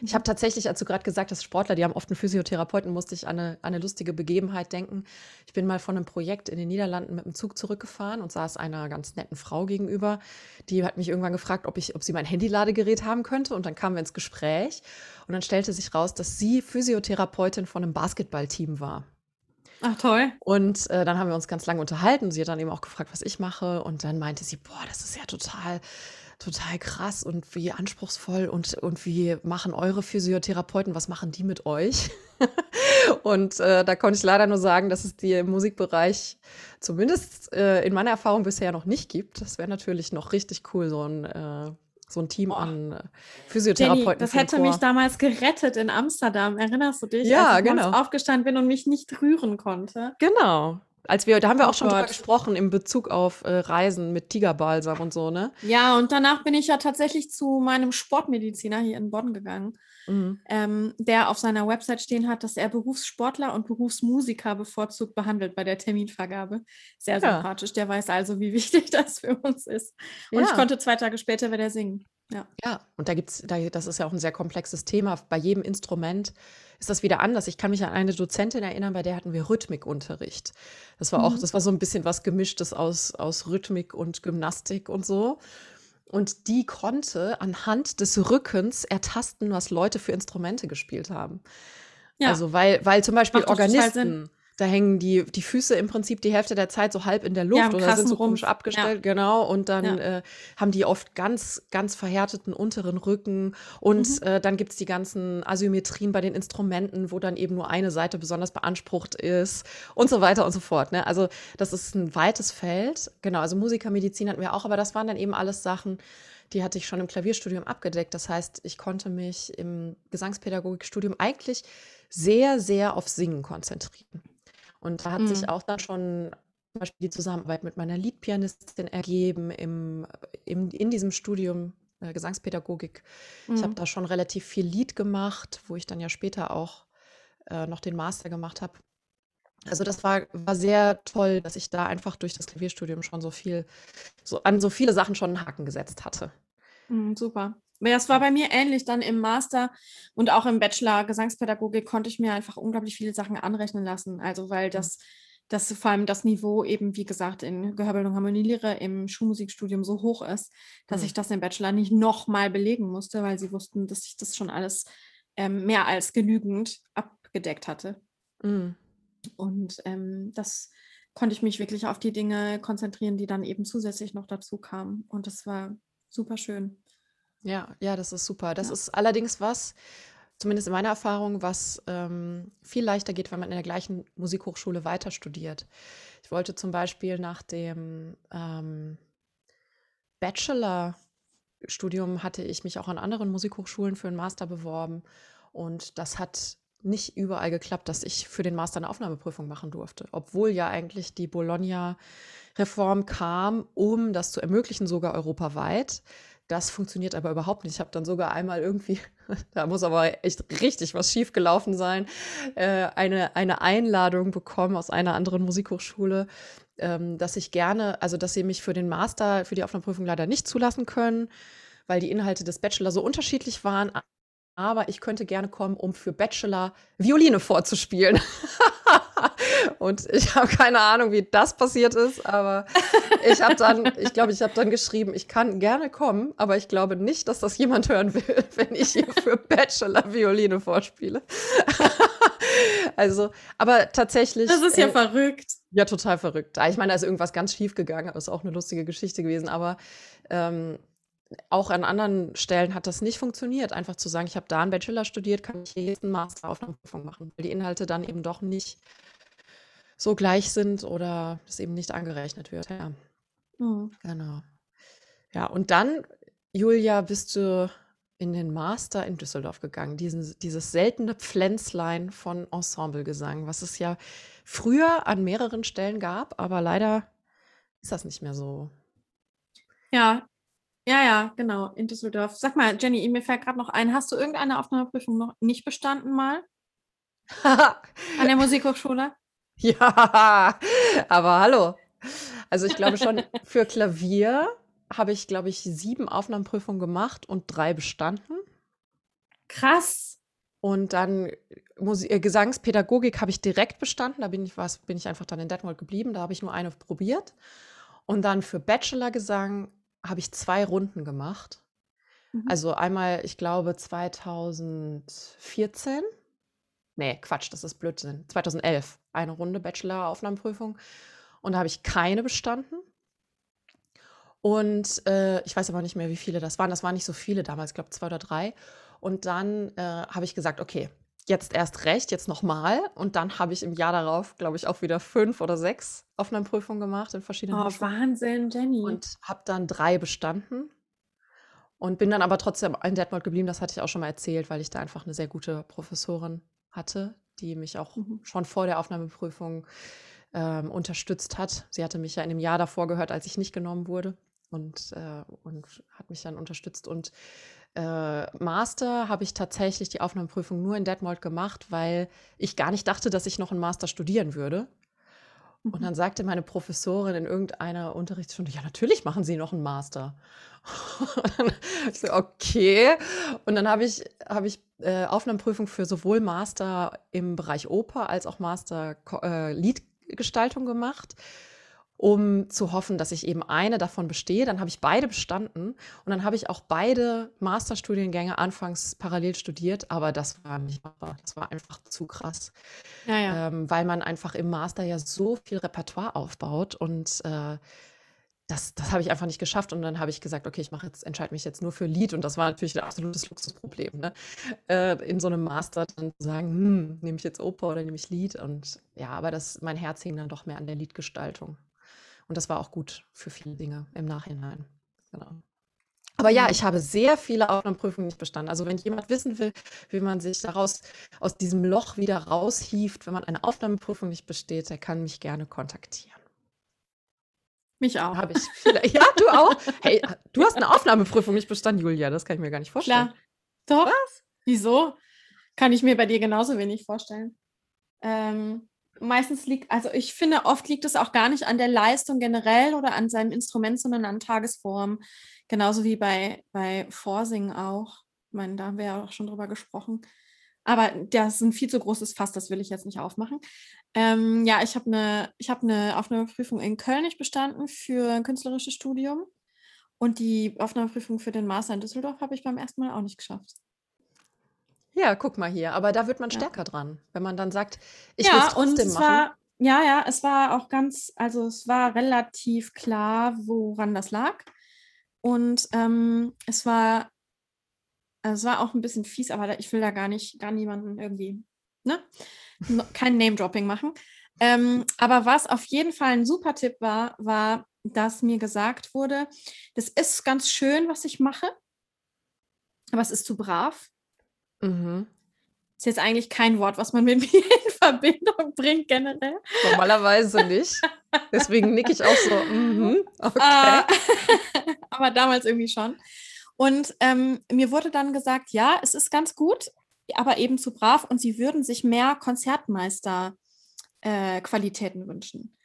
Ich habe tatsächlich, als du gerade gesagt hast, Sportler, die haben oft einen Physiotherapeuten, musste ich an eine, an eine lustige Begebenheit denken. Ich bin mal von einem Projekt in den Niederlanden mit dem Zug zurückgefahren und saß einer ganz netten Frau gegenüber. Die hat mich irgendwann gefragt, ob, ich, ob sie mein Handyladegerät haben könnte. Und dann kamen wir ins Gespräch. Und dann stellte sich raus, dass sie Physiotherapeutin von einem Basketballteam war. Ach toll. Und äh, dann haben wir uns ganz lange unterhalten. Sie hat dann eben auch gefragt, was ich mache. Und dann meinte sie, boah, das ist ja total, total krass und wie anspruchsvoll und, und wie machen eure Physiotherapeuten, was machen die mit euch? und äh, da konnte ich leider nur sagen, dass es die im Musikbereich zumindest äh, in meiner Erfahrung bisher noch nicht gibt. Das wäre natürlich noch richtig cool, so ein, äh, so ein Team Boah. an äh, Jenny, Physiotherapeuten. das für den hätte mich damals gerettet in Amsterdam. Erinnerst du dich? Ja, als ich genau. aufgestanden bin und mich nicht rühren konnte. Genau. Als wir, da haben wir Oh auch schon drüber Gott. gesprochen in Bezug auf äh, Reisen mit Tigerbalsam und so, ne? Ja, und danach bin ich ja tatsächlich zu meinem Sportmediziner hier in Bonn gegangen, Mhm. ähm, der auf seiner Website stehen hat, dass er Berufssportler und Berufsmusiker bevorzugt behandelt bei der Terminvergabe. Sehr Ja. sympathisch. Der weiß also, wie wichtig das für uns ist. Und ich Ja. konnte zwei Tage später wieder singen. Ja. Ja, und da gibt's, da, das ist ja auch ein sehr komplexes Thema. Bei jedem Instrument ist das wieder anders. Ich kann mich an eine Dozentin erinnern, bei der hatten wir Rhythmikunterricht. Das war auch, Mhm. das war so ein bisschen was Gemischtes aus, aus Rhythmik und Gymnastik und so. Und die konnte anhand des Rückens ertasten, was Leute für Instrumente gespielt haben. Ja. Also, weil, weil zum Beispiel Macht. Organisten, da hängen die, die Füße im Prinzip die Hälfte der Zeit so halb in der Luft im oder sind so komisch abgestellt, genau. Und dann Ja. äh, haben die oft ganz, ganz verhärteten unteren Rücken. Und Mhm. äh, dann gibt es die ganzen Asymmetrien bei den Instrumenten, wo dann eben nur eine Seite besonders beansprucht ist und so weiter und so fort. Ne? Also, das ist ein weites Feld. Genau, also Musikermedizin hatten wir auch, aber das waren dann eben alles Sachen, die hatte ich schon im Klavierstudium abgedeckt. Das heißt, ich konnte mich im Gesangspädagogikstudium eigentlich sehr, sehr auf Singen konzentrieren. Und da hat Mhm. sich auch dann schon zum Beispiel die Zusammenarbeit mit meiner Liedpianistin ergeben im, im, in diesem Studium äh, Gesangspädagogik. Mhm. Ich habe da schon relativ viel Lied gemacht, wo ich dann ja später auch äh, noch den Master gemacht habe. Also das war, war sehr toll, dass ich da einfach durch das Klavierstudium schon so viel, so an so viele Sachen schon einen Haken gesetzt hatte. Mhm, super. Ja, es war bei mir ähnlich dann im Master und auch im Bachelor Gesangspädagogik konnte ich mir einfach unglaublich viele Sachen anrechnen lassen. Also weil mhm. das, das vor allem das Niveau eben, wie gesagt, in Gehörbildung Harmonielehre im Schulmusikstudium so hoch ist, dass mhm. ich das im Bachelor nicht nochmal belegen musste, weil sie wussten, dass ich das schon alles ähm, mehr als genügend abgedeckt hatte. Mhm. Und ähm, das konnte ich mich wirklich auf die Dinge konzentrieren, die dann eben zusätzlich noch dazu kamen. Und das war super schön. Ja, ja, das ist super. Das ja. ist allerdings was, zumindest in meiner Erfahrung, was ähm, viel leichter geht, wenn man in der gleichen Musikhochschule weiter studiert. Ich wollte zum Beispiel nach dem ähm, Bachelor-Studium hatte ich mich auch an anderen Musikhochschulen für einen Master beworben. Und das hat nicht überall geklappt, dass ich für den Master eine Aufnahmeprüfung machen durfte, obwohl ja eigentlich die Bologna-Reform kam, um das zu ermöglichen, sogar europaweit. Das funktioniert aber überhaupt nicht. Ich habe dann sogar einmal irgendwie, da muss aber echt richtig was schiefgelaufen sein, äh, eine, eine Einladung bekommen aus einer anderen Musikhochschule, ähm, dass ich gerne, also dass sie mich für den Master, für die Aufnahmeprüfung leider nicht zulassen können, weil die Inhalte des Bachelor so unterschiedlich waren aber ich könnte gerne kommen, um für Bachelor Violine vorzuspielen. und ich habe keine Ahnung, wie das passiert ist, aber ich habe dann, ich glaube, ich habe dann geschrieben, ich kann gerne kommen, aber ich glaube nicht, dass das jemand hören will, wenn ich hier für Bachelor Violine vorspiele. also, aber tatsächlich. Das ist ja äh, verrückt. Ja, total verrückt. Ich meine, da ist irgendwas ganz schief gegangen, aber ist auch eine lustige Geschichte gewesen, aber ähm, auch an anderen Stellen hat das nicht funktioniert. Einfach zu sagen, ich habe da einen Bachelor studiert, kann ich hier jetzt einen Master auf einer Prüfung machen, weil die Inhalte dann eben doch nicht so gleich sind oder es eben nicht angerechnet wird. Ja. Mhm. Genau. Ja, und dann, Julia, bist du in den Master in Düsseldorf gegangen. Diesen, dieses seltene Pflänzlein von Ensemblegesang, was es ja früher an mehreren Stellen gab, aber leider ist das nicht mehr so. Ja, ja, ja, genau, in Düsseldorf. Sag mal, Jenny, mir fällt gerade noch ein, hast du irgendeine Aufnahmeprüfung noch nicht bestanden mal? An der Musikhochschule? Ja, aber hallo. Also ich glaube schon, für Klavier habe ich, glaube ich, sieben Aufnahmeprüfungen gemacht und drei bestanden. Krass. Und dann Musik, äh, Gesangspädagogik habe ich direkt bestanden. Da bin ich, was, bin ich einfach dann in Detmold geblieben. Da habe ich nur eine probiert. Und dann für Bachelorgesang habe ich zwei Runden gemacht. Mhm. Also einmal, ich glaube, 2014. Nee, Quatsch, das ist Blödsinn. 2011 eine Runde Bachelor-Aufnahmeprüfung. Und da habe ich keine bestanden. Und äh, ich weiß aber nicht mehr, wie viele das waren. Das waren nicht so viele damals, ich glaube zwei oder drei. Und dann äh, habe ich gesagt, okay, jetzt erst recht, jetzt nochmal. Und dann habe ich im Jahr darauf, glaube ich, auch wieder fünf oder sechs Aufnahmeprüfungen gemacht in verschiedenen Oh, Wahnsinn, Jenny. Und habe dann drei bestanden. Und bin dann aber trotzdem in Detmold geblieben, das hatte ich auch schon mal erzählt, weil ich da einfach eine sehr gute Professorin hatte, die mich auch mhm. schon vor der Aufnahmeprüfung ähm, unterstützt hat. Sie hatte mich ja in dem Jahr davor gehört, als ich nicht genommen wurde und, äh, und hat mich dann unterstützt. Und äh, Master habe ich tatsächlich die Aufnahmeprüfung nur in Detmold gemacht, weil ich gar nicht dachte, dass ich noch einen Master studieren würde. Und mhm. dann sagte meine Professorin in irgendeiner Unterrichtsstunde, ja, natürlich machen Sie noch einen Master. Und dann ich so, okay. Und dann habe ich, hab ich äh, Aufnahmeprüfung für sowohl Master im Bereich Oper als auch Master äh, Liedgestaltung gemacht um zu hoffen, dass ich eben eine davon bestehe. Dann habe ich beide bestanden und dann habe ich auch beide Masterstudiengänge anfangs parallel studiert, aber das war nicht machbar. Das war einfach zu krass, ja, ja. Ähm, weil man einfach im Master ja so viel Repertoire aufbaut und äh, das, das habe ich einfach nicht geschafft und dann habe ich gesagt, okay, ich mache jetzt, entscheide mich jetzt nur für Lied und das war natürlich ein absolutes Luxusproblem, ne? Äh, in so einem Master dann zu sagen, hm, nehme ich jetzt Oper oder nehme ich Lied und ja, aber das, mein Herz hing dann doch mehr an der Liedgestaltung. Und das war auch gut für viele Dinge im Nachhinein. Genau. Aber ja, mhm. ich habe sehr viele Aufnahmeprüfungen nicht bestanden. Also wenn jemand wissen will, wie man sich daraus aus diesem Loch wieder raushieft, wenn man eine Aufnahmeprüfung nicht besteht, der kann mich gerne kontaktieren. Mich auch. Habe ich. Ja, du auch? Hey, du hast eine Aufnahmeprüfung nicht bestanden, Julia. Das kann ich mir gar nicht vorstellen. Klar. Doch. Was? Wieso? Kann ich mir bei dir genauso wenig vorstellen. Ähm, meistens liegt, also ich finde, oft liegt es auch gar nicht an der Leistung generell oder an seinem Instrument, sondern an Tagesform. Genauso wie bei, bei Vorsingen auch. Ich meine, da haben wir ja auch schon drüber gesprochen. Aber das ist ein viel zu großes Fass, das will ich jetzt nicht aufmachen. Ähm, ja, ich habe eine hab ne Aufnahmeprüfung in Köln nicht bestanden für ein künstlerisches Studium. Und die Aufnahmeprüfung für den Master in Düsseldorf habe ich beim ersten Mal auch nicht geschafft. Ja, guck mal hier. Aber da wird man ja. stärker dran, wenn man dann sagt, ich ja, will es trotzdem machen. War, ja, ja, es war auch ganz, also es war relativ klar, woran das lag. Und ähm, es war, also es war auch ein bisschen fies, aber ich will da gar nicht, gar niemanden irgendwie, ne? Kein Name-Dropping machen. Ähm, aber was auf jeden Fall ein super Tipp war, war, dass mir gesagt wurde, das ist ganz schön, was ich mache, aber es ist zu brav. Mhm. Ist jetzt eigentlich kein Wort, was man mit mir in Verbindung bringt, generell. Normalerweise nicht. Deswegen nicke ich auch so. Mhm, okay. Uh, aber damals irgendwie schon. Und ähm, mir wurde dann gesagt, ja, es ist ganz gut, aber eben zu brav und sie würden sich mehr Konzertmeister-Qualitäten äh, wünschen.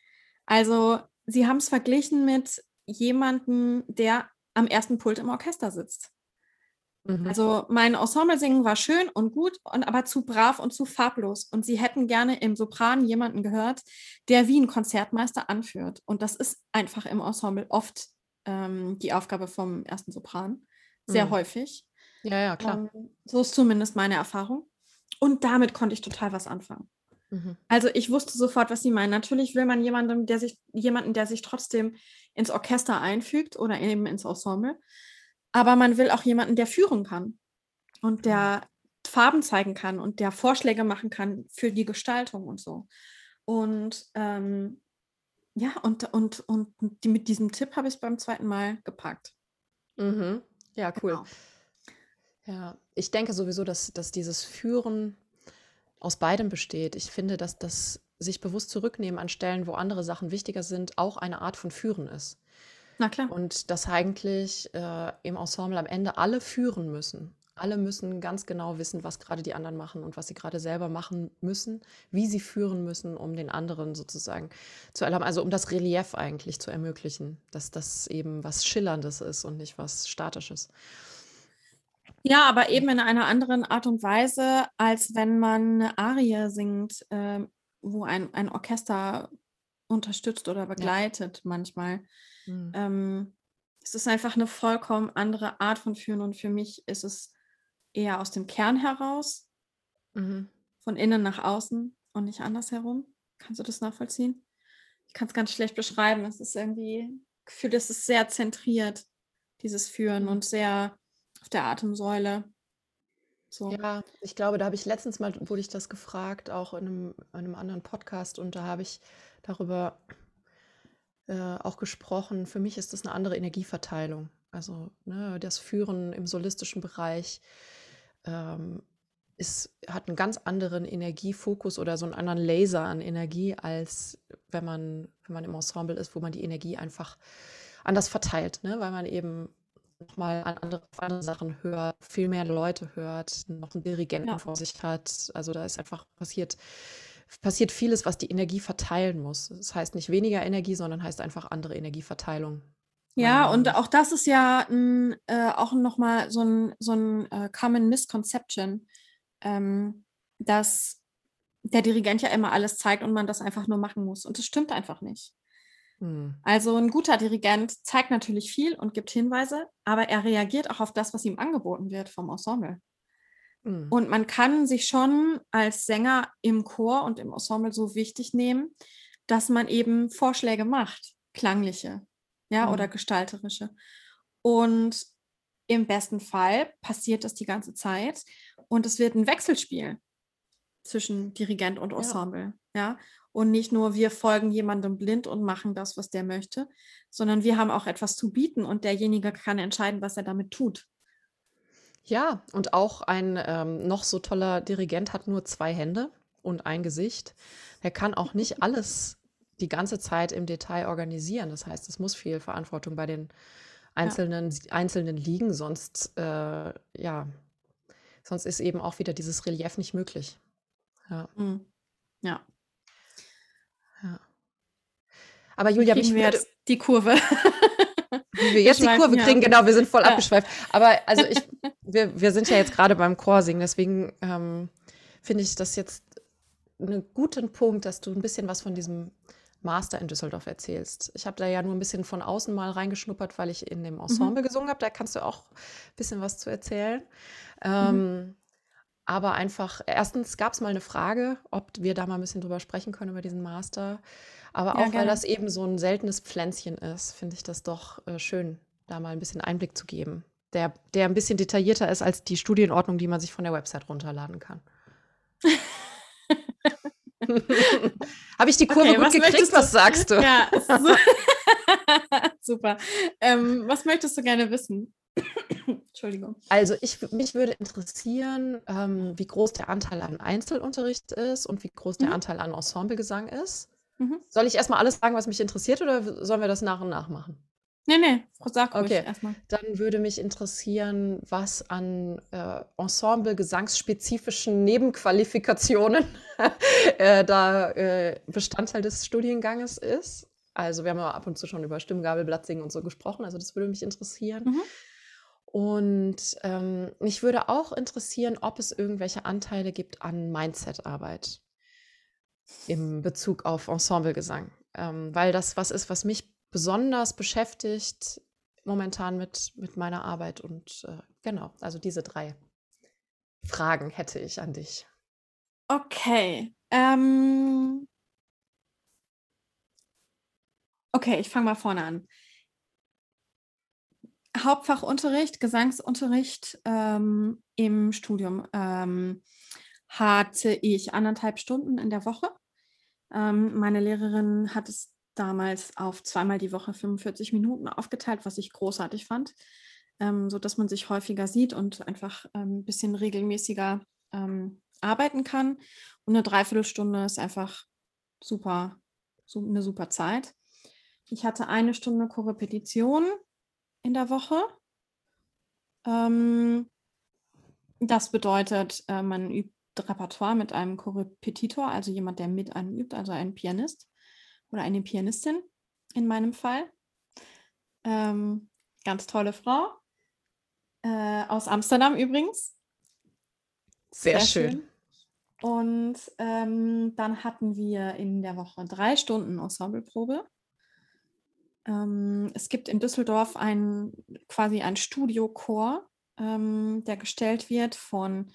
Also sie haben es verglichen mit jemandem, der am ersten Pult im Orchester sitzt. Mhm. Also mein Ensemble-Singen war schön und gut, und aber zu brav und zu farblos. Und sie hätten gerne im Sopran jemanden gehört, der wie ein Konzertmeister anführt. Und das ist einfach im Ensemble oft ähm, die Aufgabe vom ersten Sopran. Sehr mhm. häufig. Ja, ja, klar. Ähm, so ist zumindest meine Erfahrung. Und damit konnte ich total was anfangen. Mhm. Also ich wusste sofort, was sie meinen. Natürlich will man jemanden, der sich, jemanden, der sich trotzdem ins Orchester einfügt oder eben ins Ensemble. Aber man will auch jemanden, der führen kann und der mhm. Farben zeigen kann und der Vorschläge machen kann für die Gestaltung und so. Und ähm, ja, und, und, und die, mit diesem Tipp habe ich es beim zweiten Mal gepackt. Mhm. Ja, cool. Genau. Ja, ich denke sowieso, dass, dass dieses Führen aus beidem besteht. Ich finde, dass das sich bewusst zurücknehmen an Stellen, wo andere Sachen wichtiger sind, auch eine Art von Führen ist. Na klar. Und dass eigentlich äh, im Ensemble am Ende alle führen müssen. Alle müssen ganz genau wissen, was gerade die anderen machen und was sie gerade selber machen müssen, wie sie führen müssen, um den anderen sozusagen zu erlauben, also um das Relief eigentlich zu ermöglichen, dass das eben was Schillerndes ist und nicht was Statisches. Ja, aber eben in einer anderen Art und Weise, als wenn man eine Arie singt, äh, wo ein, ein Orchester unterstützt oder begleitet ja. manchmal. Mhm. Ähm, es ist einfach eine vollkommen andere Art von Führen und für mich ist es eher aus dem Kern heraus, mhm. von innen nach außen und nicht andersherum. Kannst du das nachvollziehen? Ich kann es ganz schlecht beschreiben. Es ist irgendwie, Gefühl, es ist sehr zentriert, dieses Führen mhm. und sehr auf der Atemsäule. So. Ja, ich glaube, da habe ich letztens mal, wurde ich das gefragt, auch in einem, in einem anderen Podcast und da habe ich darüber äh, auch gesprochen. Für mich ist das eine andere Energieverteilung. Also ne, das Führen im solistischen Bereich ähm, ist, hat einen ganz anderen Energiefokus oder so einen anderen Laser an Energie, als wenn man, wenn man im Ensemble ist, wo man die Energie einfach anders verteilt, ne? weil man eben nochmal an andere, andere Sachen hört, viel mehr Leute hört, noch einen Dirigenten ja. vor sich hat. Also da ist einfach passiert, passiert vieles, was die Energie verteilen muss. Das heißt nicht weniger Energie, sondern heißt einfach andere Energieverteilung. Ja, und auch das ist ja ein, äh, auch nochmal so ein, so ein äh, Common Misconception, ähm, dass der Dirigent ja immer alles zeigt und man das einfach nur machen muss. Und das stimmt einfach nicht. Hm. Also ein guter Dirigent zeigt natürlich viel und gibt Hinweise, aber er reagiert auch auf das, was ihm angeboten wird vom Ensemble. Hm. Und man kann sich schon als Sänger im Chor und im Ensemble so wichtig nehmen, dass man eben Vorschläge macht, klangliche, ja, hm. oder gestalterische. Und im besten Fall passiert das die ganze Zeit und es wird ein Wechselspiel zwischen Dirigent und Ensemble, ja. ja? Und nicht nur wir folgen jemandem blind und machen das, was der möchte, sondern wir haben auch etwas zu bieten und derjenige kann entscheiden, was er damit tut. Ja, und auch ein ähm, noch so toller Dirigent hat nur zwei Hände und ein Gesicht. Er kann auch nicht alles die ganze Zeit im Detail organisieren. Das heißt, es muss viel Verantwortung bei den einzelnen, ja. einzelnen liegen, sonst, äh, ja, sonst ist eben auch wieder dieses Relief nicht möglich. Ja. Mhm. Ja. ja. Aber Julia, wir jetzt die Kurve. Wie wir jetzt die Kurve kriegen, genau, wir sind voll ja. abgeschweift. Aber also ich, wir, wir sind ja jetzt gerade beim Chorsingen, deswegen ähm, finde ich das jetzt einen guten Punkt, dass du ein bisschen was von diesem Master in Düsseldorf erzählst. Ich habe da ja nur ein bisschen von außen mal reingeschnuppert, weil ich in dem Ensemble mhm. gesungen habe. Da kannst du auch ein bisschen was zu erzählen. Ähm, mhm. Aber einfach, erstens gab es mal eine Frage, ob wir da mal ein bisschen drüber sprechen können, über diesen Master. Aber ja, auch, gerne. weil das eben so ein seltenes Pflänzchen ist, finde ich das doch äh, schön, da mal ein bisschen Einblick zu geben. Der, der ein bisschen detaillierter ist als die Studienordnung, die man sich von der Website runterladen kann. Habe ich die Kurve okay, gut gekriegt? Was sagst du? Ja, so super. Ähm, was möchtest du gerne wissen? Entschuldigung. Also ich, mich würde interessieren, ähm, wie groß der Anteil an Einzelunterricht ist und wie groß der mhm. Anteil an Ensemblegesang ist. Mhm. Soll ich erstmal alles sagen, was mich interessiert, oder sollen wir das nach und nach machen? Nee, nee, sag ruhig okay. erstmal. Dann würde mich interessieren, was an äh, Ensemble-gesangsspezifischen Nebenqualifikationen äh, da äh, Bestandteil des Studienganges ist. Also wir haben ja ab und zu schon über Stimmgabel, Blattsingen und so gesprochen, also das würde mich interessieren. Mhm. Und ähm, mich würde auch interessieren, ob es irgendwelche Anteile gibt an Mindset-Arbeit im Bezug auf Ensemblegesang. Ähm, weil das was ist, was mich besonders beschäftigt momentan mit, mit meiner Arbeit. Und äh, genau, also diese drei Fragen hätte ich an dich. Okay. Ähm okay, ich fange mal vorne an. Hauptfachunterricht, Gesangsunterricht ähm, im Studium ähm, hatte ich anderthalb Stunden in der Woche. Ähm, meine Lehrerin hat es damals auf zweimal die Woche 45 Minuten aufgeteilt, was ich großartig fand, ähm, so dass man sich häufiger sieht und einfach ein ähm, bisschen regelmäßiger ähm, arbeiten kann. Und eine Dreiviertelstunde ist einfach super, so eine super Zeit. Ich hatte eine Stunde Korrepetition in der Woche. Ähm, das bedeutet, äh, man übt Repertoire mit einem Korrepetitor, also jemand, der mit einem übt, also ein Pianist oder eine Pianistin in meinem Fall. Ähm, ganz tolle Frau. Äh, aus Amsterdam übrigens. Sehr, Sehr schön. schön. Und ähm, dann hatten wir in der Woche drei Stunden Ensembleprobe. Ähm, es gibt in Düsseldorf ein, quasi ein Studiochor, ähm, der gestellt wird von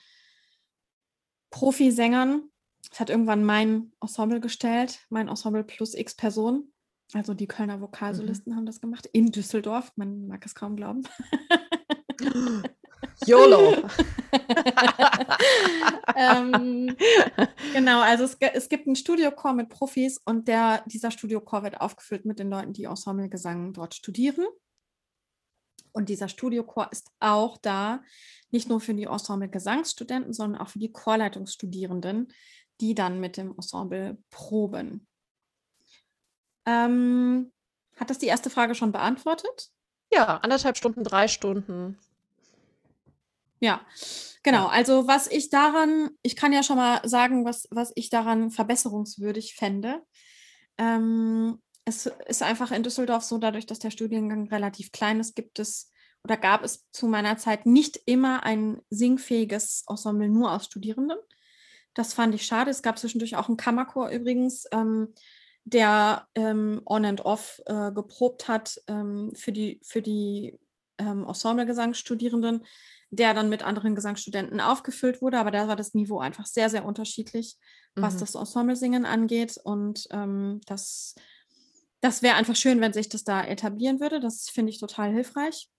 Profisängern, es hat irgendwann mein Ensemble gestellt, mein Ensemble plus x Personen. Also die Kölner Vokalsolisten mhm. haben das gemacht in Düsseldorf. Man mag es kaum glauben. YOLO. ähm, genau, also es, es gibt einen Studiochor mit Profis und der, dieser Studiochor wird aufgefüllt mit den Leuten, die Ensemblegesang dort studieren. Und dieser Studiochor ist auch da, nicht nur für die Ensemble-Gesangsstudenten, sondern auch für die Chorleitungsstudierenden, die dann mit dem Ensemble proben. Ähm, hat das die erste Frage schon beantwortet? Ja, anderthalb Stunden, drei Stunden. Ja, genau. Also was ich daran, ich kann ja schon mal sagen, was, was ich daran verbesserungswürdig fände. Ähm, es ist einfach in Düsseldorf so, dadurch, dass der Studiengang relativ klein ist, gibt es oder gab es zu meiner Zeit nicht immer ein singfähiges Ensemble nur aus Studierenden. Das fand ich schade. Es gab zwischendurch auch einen Kammerchor übrigens, ähm, der ähm, on and off äh, geprobt hat ähm, für die, für die ähm, Ensemble-Gesangsstudierenden, der dann mit anderen Gesangsstudenten aufgefüllt wurde. Aber da war das Niveau einfach sehr, sehr unterschiedlich, was mhm. das Ensemble-Singen angeht. Und ähm, das, das wäre einfach schön, wenn sich das da etablieren würde. Das finde ich total hilfreich.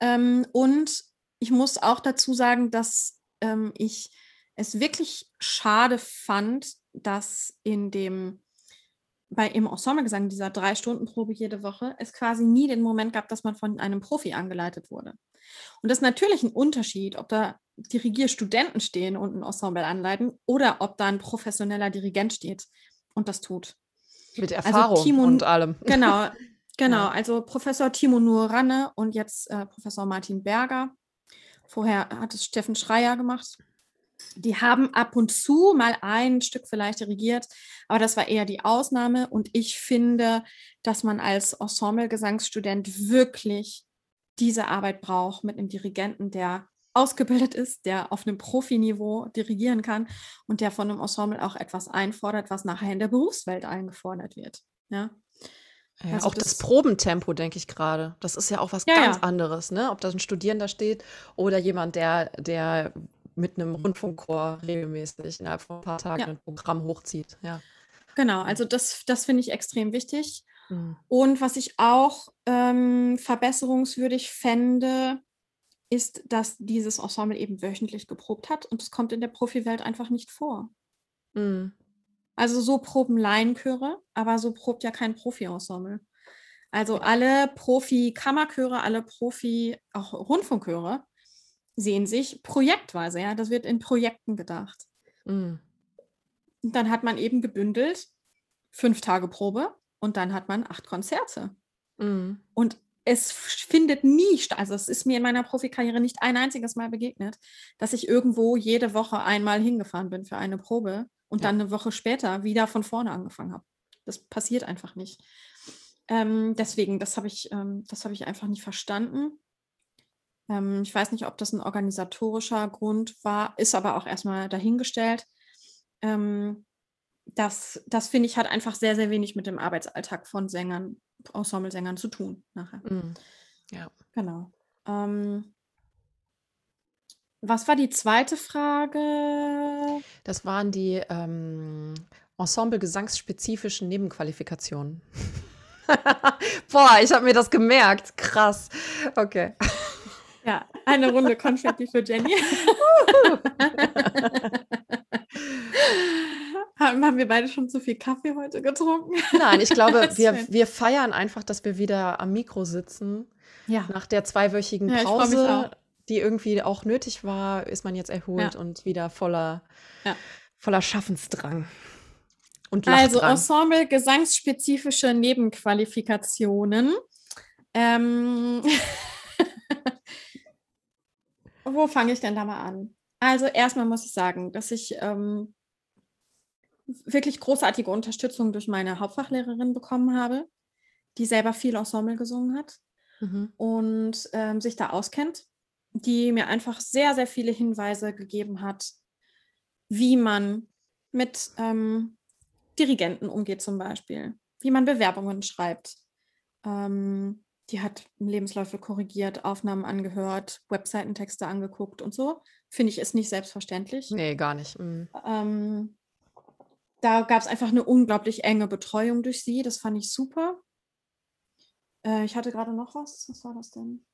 Ähm, und ich muss auch dazu sagen, dass ähm, ich es wirklich schade fand, dass in dem bei im Ensemblegesang dieser drei Stunden Probe jede Woche es quasi nie den Moment gab, dass man von einem Profi angeleitet wurde. Und das ist natürlich ein Unterschied, ob da Dirigierstudenten stehen und ein Ensemble anleiten oder ob da ein professioneller Dirigent steht und das tut. Mit also Erfahrung also Timo, und allem. Genau, genau. Ja. Also Professor Timo Nuranne und jetzt äh, Professor Martin Berger. Vorher hat es Steffen Schreier gemacht. Die haben ab und zu mal ein Stück vielleicht dirigiert, aber das war eher die Ausnahme. Und ich finde, dass man als Ensemble-Gesangsstudent wirklich diese Arbeit braucht mit einem Dirigenten, der ausgebildet ist, der auf einem Profiniveau dirigieren kann und der von einem Ensemble auch etwas einfordert, was nachher in der Berufswelt eingefordert wird. Ja. Ja, also auch das, das, Probentempo, denke ich gerade. Das ist ja auch was ja, ganz ja. anderes, ne? Ob da ein Studierender steht oder jemand, der, der mit einem Rundfunkchor regelmäßig innerhalb von ein paar Tagen ein Programm hochzieht. Ja. Genau, also das, das finde ich extrem wichtig. Mhm. Und was ich auch ähm, verbesserungswürdig fände, ist, dass dieses Ensemble eben wöchentlich geprobt hat und es kommt in der Profiwelt einfach nicht vor. Mhm. Also so proben Laienchöre, aber so probt ja kein Profi-Ensemble. Also alle Profi-Kammerchöre, alle Profi, auch Rundfunkchöre sehen sich projektweise, ja, das wird in Projekten gedacht. Mhm. Dann hat man eben gebündelt fünf Tage Probe und dann hat man acht Konzerte. Mhm. Und es findet nie statt, also es ist mir in meiner Profikarriere nicht ein einziges Mal begegnet, dass ich irgendwo jede Woche einmal hingefahren bin für eine Probe und ja. dann eine Woche später wieder von vorne angefangen habe. Das passiert einfach nicht. Ähm, deswegen, das habe ich, ähm, das habe ich einfach nicht verstanden. Ähm, ich weiß nicht, ob das ein organisatorischer Grund war, ist aber auch erstmal dahingestellt. Ähm, das, das finde ich, hat einfach sehr, sehr wenig mit dem Arbeitsalltag von Sängern Ensemblesängern zu tun nachher. Mhm. Ja. Genau. Ähm, was war die zweite Frage? Das waren die ähm, Ensemble-gesangsspezifischen Nebenqualifikationen. Boah, ich habe mir das gemerkt. Krass. Okay. Ja, eine Runde Konfetti für Jenny. Haben wir beide schon zu viel Kaffee heute getrunken? Nein, ich glaube, wir, wir feiern einfach, dass wir wieder am Mikro sitzen. Ja. Nach der zweiwöchigen Pause, ja, die irgendwie auch nötig war, ist man jetzt erholt ja. und wieder voller, voller Schaffensdrang. Und also Ensemble gesangsspezifische Nebenqualifikationen. Ähm Wo fange ich denn da mal an? Also erstmal muss ich sagen, dass ich ähm, wirklich großartige Unterstützung durch meine Hauptfachlehrerin bekommen habe, die selber viel Ensemble gesungen hat mhm. und ähm, sich da auskennt, die mir einfach sehr, sehr viele Hinweise gegeben hat, wie man mit ähm, Dirigenten umgeht zum Beispiel, wie man Bewerbungen schreibt. Ähm, die hat Lebensläufe korrigiert, Aufnahmen angehört, Webseitentexte angeguckt und so. Finde ich, ist nicht selbstverständlich. Nee, gar nicht. Mhm. Ähm, da gab es einfach eine unglaublich enge Betreuung durch sie. Das fand ich super. Äh, ich hatte gerade noch was. Was war das denn?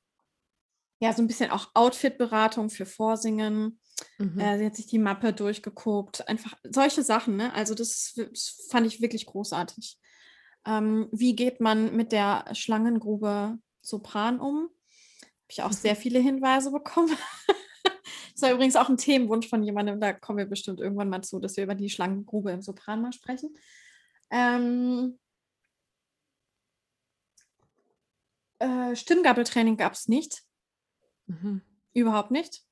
Ja, so ein bisschen auch Outfit-Beratung für Vorsingen. Mhm. Äh, sie hat sich die Mappe durchgeguckt. Einfach solche Sachen. Ne? Also das, das fand ich wirklich großartig. Ähm, wie geht man mit der Schlangengrube Sopran um? Habe ich auch mhm. sehr viele Hinweise bekommen. Das war übrigens auch ein Themenwunsch von jemandem, da kommen wir bestimmt irgendwann mal zu, dass wir über die Schlangengrube im Sopran mal sprechen. Ähm, äh, Stimmgabeltraining gab es nicht. Mhm. Überhaupt nicht.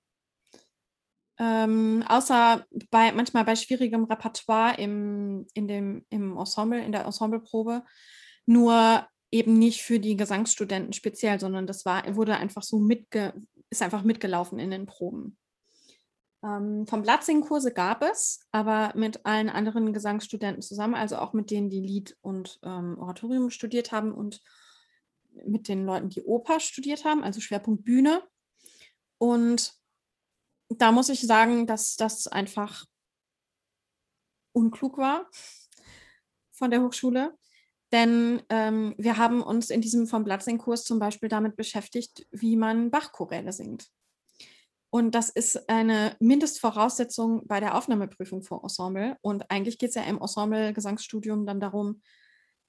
Ähm, außer bei manchmal bei schwierigem Repertoire im, in dem, im Ensemble, in der Ensembleprobe. Nur eben nicht für die Gesangsstudenten speziell, sondern das war, wurde einfach so mitge, ist einfach mitgelaufen in den Proben. Ähm, vom Blatzing-Kurse gab es, aber mit allen anderen Gesangsstudenten zusammen, also auch mit denen, die Lied und ähm, Oratorium studiert haben und mit den Leuten, die Oper studiert haben, also Schwerpunkt Bühne. Und da muss ich sagen, dass das einfach unklug war von der Hochschule. Denn ähm, wir haben uns in diesem vom Blatzing-Kurs zum Beispiel damit beschäftigt, wie man Bachchoräle singt. Und das ist eine Mindestvoraussetzung bei der Aufnahmeprüfung für Ensemble. Und eigentlich geht es ja im Ensemble-Gesangsstudium dann darum,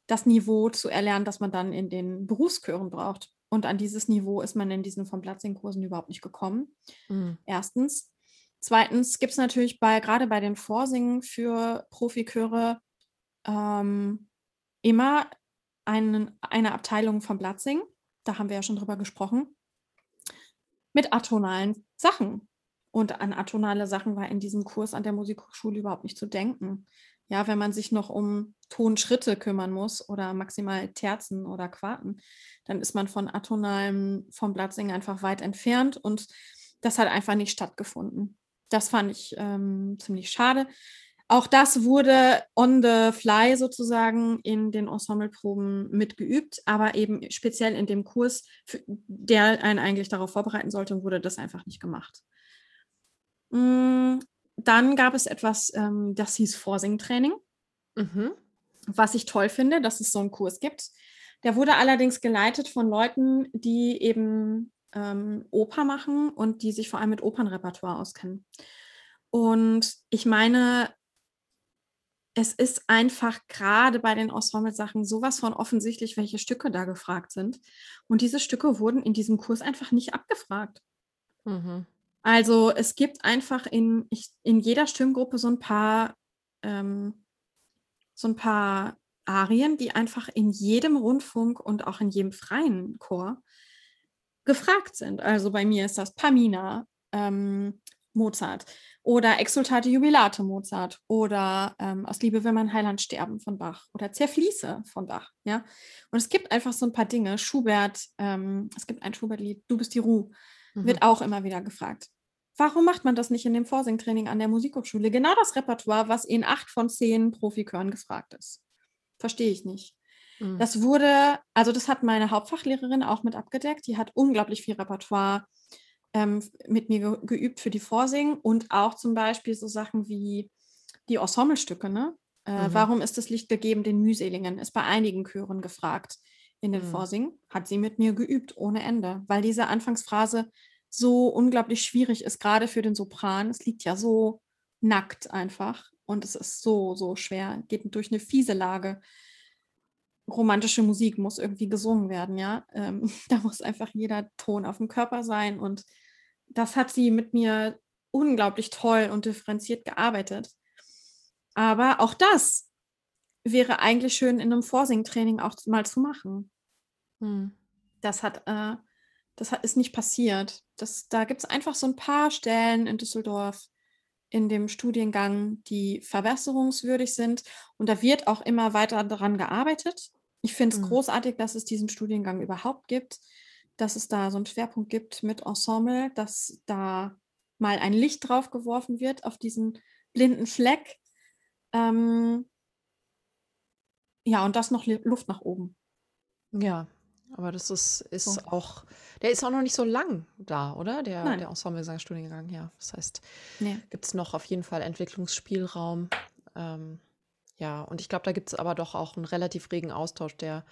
das Niveau zu erlernen, das man dann in den Berufschören braucht. Und an dieses Niveau ist man in diesen von Platzing-Kursen überhaupt nicht gekommen. Mhm. Erstens. Zweitens gibt es natürlich bei, gerade bei den Vorsingen für Profiköre ähm, immer einen, eine Abteilung vom Blatzing, da haben wir ja schon drüber gesprochen, mit atonalen Sachen. Und an atonale Sachen war in diesem Kurs an der Musikhochschule überhaupt nicht zu denken. Ja, wenn man sich noch um Tonschritte kümmern muss oder maximal Terzen oder Quarten, dann ist man von atonalem, vom Blatzing einfach weit entfernt und das hat einfach nicht stattgefunden. Das fand ich ähm, ziemlich schade. Auch das wurde on the fly sozusagen in den Ensembleproben mitgeübt, aber eben speziell in dem Kurs, der einen eigentlich darauf vorbereiten sollte, wurde das einfach nicht gemacht. Dann gab es etwas, ähm, das hieß Vorsingtraining, mhm. was ich toll finde, dass es so einen Kurs gibt. Der wurde allerdings geleitet von Leuten, die eben ähm, Oper machen und die sich vor allem mit Opernrepertoire auskennen. Und ich meine, es ist einfach gerade bei den Ensemble-Sachen sowas von offensichtlich, welche Stücke da gefragt sind. Und diese Stücke wurden in diesem Kurs einfach nicht abgefragt. Mhm. Also es gibt einfach in, in jeder Stimmgruppe so ein paar, ähm, so ein paar Arien, die einfach in jedem Rundfunk und auch in jedem freien Chor gefragt sind. Also bei mir ist das Pamina, ähm, Mozart oder Exultate Jubilate Mozart oder ähm, Aus Liebe will man Heiland sterben von Bach oder Zerfließe von Bach. Ja? Und es gibt einfach so ein paar Dinge. Schubert, ähm, es gibt ein Schubert-Lied, Du bist die Ruhe, mhm. wird auch immer wieder gefragt. Warum macht man das nicht in dem Vorsingtraining an der Musikhochschule? Genau das Repertoire, was in acht von zehn Profikören gefragt ist. Verstehe ich nicht. Mhm. Das wurde, also das hat meine Hauptfachlehrerin auch mit abgedeckt. Die hat unglaublich viel Repertoire ähm, mit mir ge geübt für die Vorsingen und auch zum Beispiel so Sachen wie die Ensemblestücke. Ne? Äh, mhm. Warum ist das Licht gegeben den Mühselingen? Ist bei einigen Chören gefragt in den mhm. Vorsingen. Hat sie mit mir geübt ohne Ende, weil diese Anfangsphrase so unglaublich schwierig ist, gerade für den Sopran. Es liegt ja so nackt einfach und es ist so, so schwer. Geht durch eine fiese Lage. Romantische Musik muss irgendwie gesungen werden, ja. Ähm, da muss einfach jeder Ton auf dem Körper sein und das hat sie mit mir unglaublich toll und differenziert gearbeitet. Aber auch das wäre eigentlich schön in einem Vorsingtraining auch mal zu machen. Hm. Das hat, äh, das ist nicht passiert. Das, da gibt es einfach so ein paar Stellen in Düsseldorf in dem Studiengang, die verbesserungswürdig sind. Und da wird auch immer weiter daran gearbeitet. Ich finde es hm. großartig, dass es diesen Studiengang überhaupt gibt dass es da so einen Schwerpunkt gibt mit Ensemble, dass da mal ein Licht drauf geworfen wird auf diesen blinden Fleck. Ähm, ja, und das noch Luft nach oben. Ja, aber das ist, ist so. auch, der ist auch noch nicht so lang da, oder? Der, Nein. der Ensemble-Gesangstudiengang, ja. Das heißt, nee. gibt es noch auf jeden Fall Entwicklungsspielraum. Ähm, ja, und ich glaube, da gibt es aber doch auch einen relativ regen Austausch der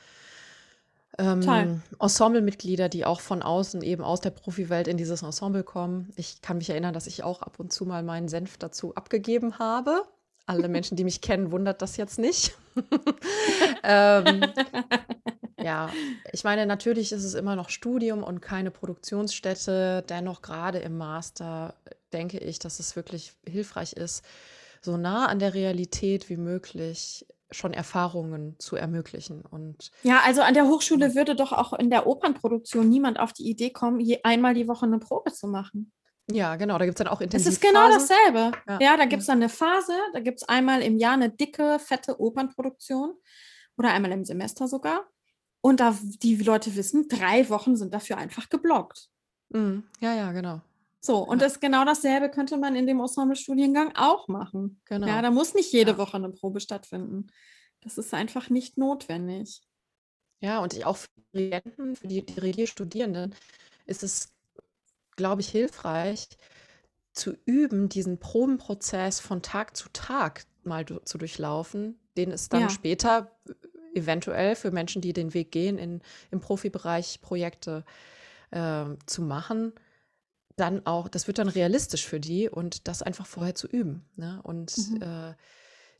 ähm, Ensemblemitglieder, die auch von außen, eben aus der Profiwelt in dieses Ensemble kommen. Ich kann mich erinnern, dass ich auch ab und zu mal meinen Senf dazu abgegeben habe. Alle Menschen, die mich kennen, wundert das jetzt nicht. ähm, ja, ich meine, natürlich ist es immer noch Studium und keine Produktionsstätte. Dennoch, gerade im Master, denke ich, dass es wirklich hilfreich ist, so nah an der Realität wie möglich schon Erfahrungen zu ermöglichen. Und ja, also an der Hochschule würde doch auch in der Opernproduktion niemand auf die Idee kommen, je einmal die Woche eine Probe zu machen. Ja, genau, da gibt es dann auch intensiv. Es ist genau dasselbe. Ja, ja da gibt es dann eine Phase, da gibt es einmal im Jahr eine dicke, fette Opernproduktion oder einmal im Semester sogar. Und da die Leute wissen, drei Wochen sind dafür einfach geblockt. Mhm. Ja, ja, genau. So, und ja. das genau dasselbe könnte man in dem Ensemble-Studiengang auch machen. Genau. Ja, da muss nicht jede ja. Woche eine Probe stattfinden. Das ist einfach nicht notwendig. Ja, und auch für die Dirigenten, für die Dirigierstudierenden ist es, glaube ich, hilfreich zu üben, diesen Probenprozess von Tag zu Tag mal zu durchlaufen, den es dann ja. später eventuell für Menschen, die den Weg gehen, in, im Profibereich Projekte äh, zu machen dann auch, das wird dann realistisch für die und das einfach vorher zu üben. Ne? Und mhm. äh,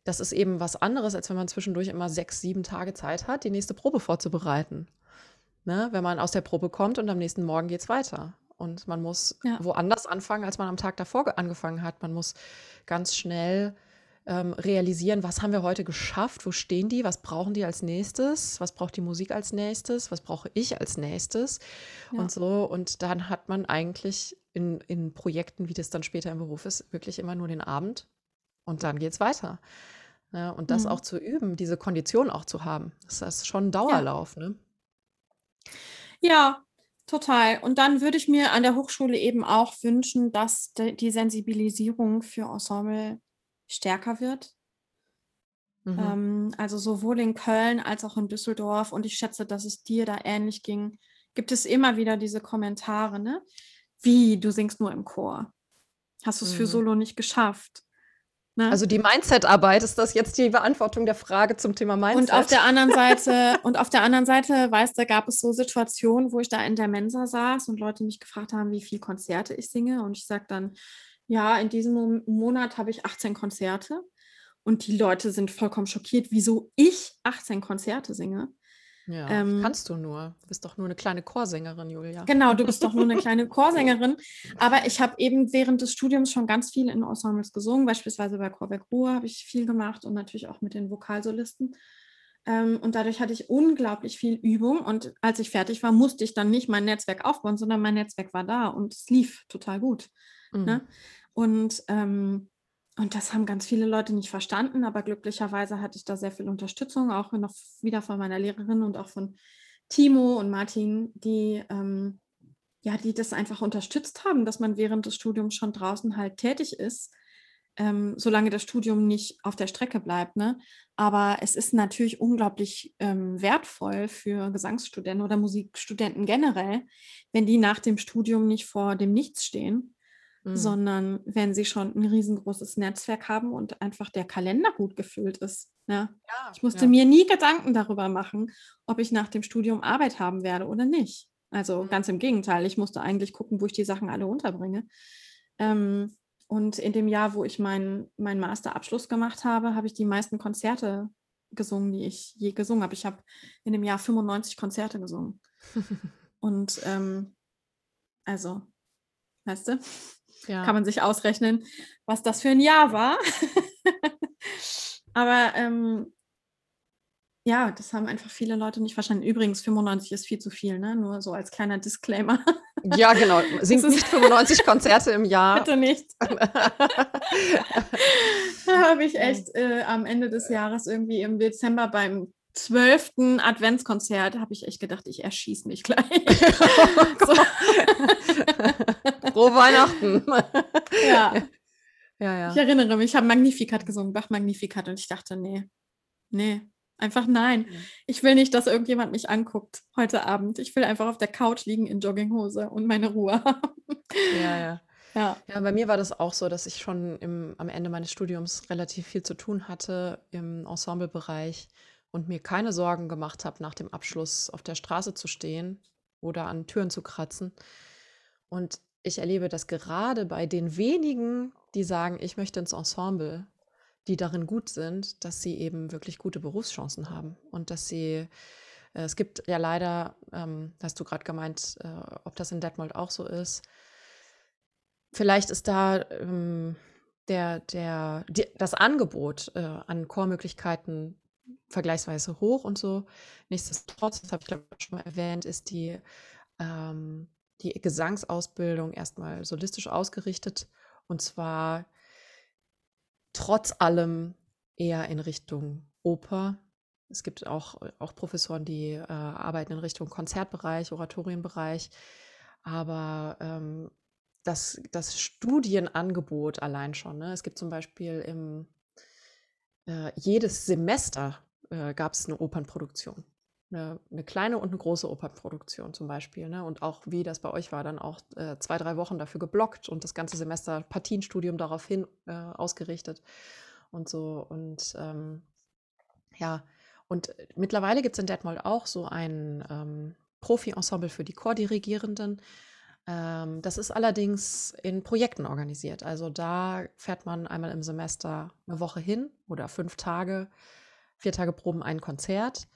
das ist eben was anderes, als wenn man zwischendurch immer sechs, sieben Tage Zeit hat, die nächste Probe vorzubereiten. Ne? Wenn man aus der Probe kommt und am nächsten Morgen geht es weiter. Und man muss ja. woanders anfangen, als man am Tag davor angefangen hat. Man muss ganz schnell ähm, realisieren, was haben wir heute geschafft, wo stehen die, was brauchen die als nächstes, was braucht die Musik als nächstes, was brauche ich als nächstes Ja. und so. Und dann hat man eigentlich in, in Projekten, wie das dann später im Beruf ist, wirklich immer nur den Abend und dann geht es weiter. Ne? Und das Mhm. auch zu üben, diese Kondition auch zu haben, das ist schon ein Dauerlauf. Ne? Ja, total. Und dann würde ich mir an der Hochschule eben auch wünschen, dass die Sensibilisierung für Ensemble stärker wird. Mhm. Ähm, also sowohl in Köln als auch in Düsseldorf. Und ich schätze, dass es dir da ähnlich ging. Gibt es immer wieder diese Kommentare, ne? Wie, du singst nur im Chor. Hast du es für Mhm. Solo nicht geschafft? Ne? Also die Mindset-Arbeit, ist das jetzt die Beantwortung der Frage zum Thema Mindset? Und auf der anderen Seite, und auf der anderen Seite, weißt du, gab es so Situationen, wo ich da in der Mensa saß und Leute mich gefragt haben, wie viele Konzerte ich singe. Und ich sage dann, ja, in diesem Mo- Monat habe ich 18 Konzerte. Und die Leute sind vollkommen schockiert, wieso ich 18 Konzerte singe. ja, ähm, kannst du nur. Du bist doch nur eine kleine Chorsängerin, Julia. Genau, du bist doch nur eine kleine Chorsängerin. Aber ich habe eben während des Studiums schon ganz viel in Ensembles gesungen. Beispielsweise bei Chorwerk Ruhr habe ich viel gemacht und natürlich auch mit den Vokalsolisten. Ähm, und dadurch hatte ich unglaublich viel Übung. Und als ich fertig war, musste ich dann nicht mein Netzwerk aufbauen, sondern mein Netzwerk war da und es lief total gut. Mhm. Ne? Und, ähm, und das haben ganz viele Leute nicht verstanden, aber glücklicherweise hatte ich da sehr viel Unterstützung, auch noch wieder von meiner Lehrerin und auch von Timo und Martin, die, ähm, ja, die das einfach unterstützt haben, dass man während des Studiums schon draußen halt tätig ist, ähm, solange das Studium nicht auf der Strecke bleibt. Ne? Aber es ist natürlich unglaublich ähm, wertvoll für Gesangsstudenten oder Musikstudenten generell, wenn die nach dem Studium nicht vor dem Nichts stehen, Mhm. sondern wenn sie schon ein riesengroßes Netzwerk haben und einfach der Kalender gut gefüllt ist. Ne? Ja, Ich musste ja. mir nie Gedanken darüber machen, ob ich nach dem Studium Arbeit haben werde oder nicht. Also Mhm. ganz im Gegenteil, ich musste eigentlich gucken, wo ich die Sachen alle unterbringe. Ähm, und in dem Jahr, wo ich meinen meinen Masterabschluss gemacht habe, habe ich die meisten Konzerte gesungen, die ich je gesungen habe. Ich habe in dem Jahr 95 Konzerte gesungen. Und ähm, also, weißt du, ja. kann man sich ausrechnen, was das für ein Jahr war. Aber ähm, ja, das haben einfach viele Leute nicht verstanden. Übrigens, 95 ist viel zu viel, ne? Nur so als kleiner Disclaimer. ja, genau. Singt nicht 95 Konzerte im Jahr. Bitte nicht. Da habe ich echt äh, am Ende des Jahres irgendwie im Dezember beim zwölften Adventskonzert habe ich echt gedacht, ich erschieße mich gleich. so, Frohe Weihnachten. ja. ja, Ich ja. erinnere mich, ich habe Magnificat gesungen, Bach Magnificat und ich dachte, nee, nee, einfach nein. Ich will nicht, dass irgendjemand mich anguckt heute Abend. Ich will einfach auf der Couch liegen in Jogginghose und meine Ruhe haben. Ja, ja. Ja, Ja, bei mir war das auch so, dass ich schon im, am Ende meines Studiums relativ viel zu tun hatte im Ensemblebereich und mir keine Sorgen gemacht habe, nach dem Abschluss auf der Straße zu stehen oder an Türen zu kratzen. Und ich erlebe das gerade bei den wenigen, die sagen, ich möchte ins Ensemble, die darin gut sind, dass sie eben wirklich gute Berufschancen haben und dass sie äh, es gibt ja leider, ähm, hast du gerade gemeint, äh, ob das in Detmold auch so ist, Vielleicht ist da ähm, der, der, die, das Angebot äh, an Chormöglichkeiten vergleichsweise hoch und so. Nichtsdestotrotz, das habe ich glaube schon mal erwähnt, ist die, ähm, die Gesangsausbildung erstmal solistisch ausgerichtet und zwar trotz allem eher in Richtung Oper. Es gibt auch, auch Professoren, die äh, arbeiten in Richtung Konzertbereich, Oratorienbereich, aber ähm, das, das Studienangebot allein schon. Ne? Es gibt zum Beispiel im äh, jedes Semester äh, gab es eine Opernproduktion. Eine, eine kleine und eine große Opernproduktion zum Beispiel. Ne? Und auch, wie das bei euch war, dann auch äh, zwei, drei Wochen dafür geblockt und das ganze Semester Partienstudium daraufhin äh, ausgerichtet und so. Und ähm, ja, und mittlerweile gibt es in Detmold auch so ein ähm, Profi-Ensemble für die Chordirigierenden. Ähm, das ist allerdings in Projekten organisiert. Also da fährt man einmal im Semester eine Woche hin oder fünf Tage, vier Tage Proben, ein Konzert.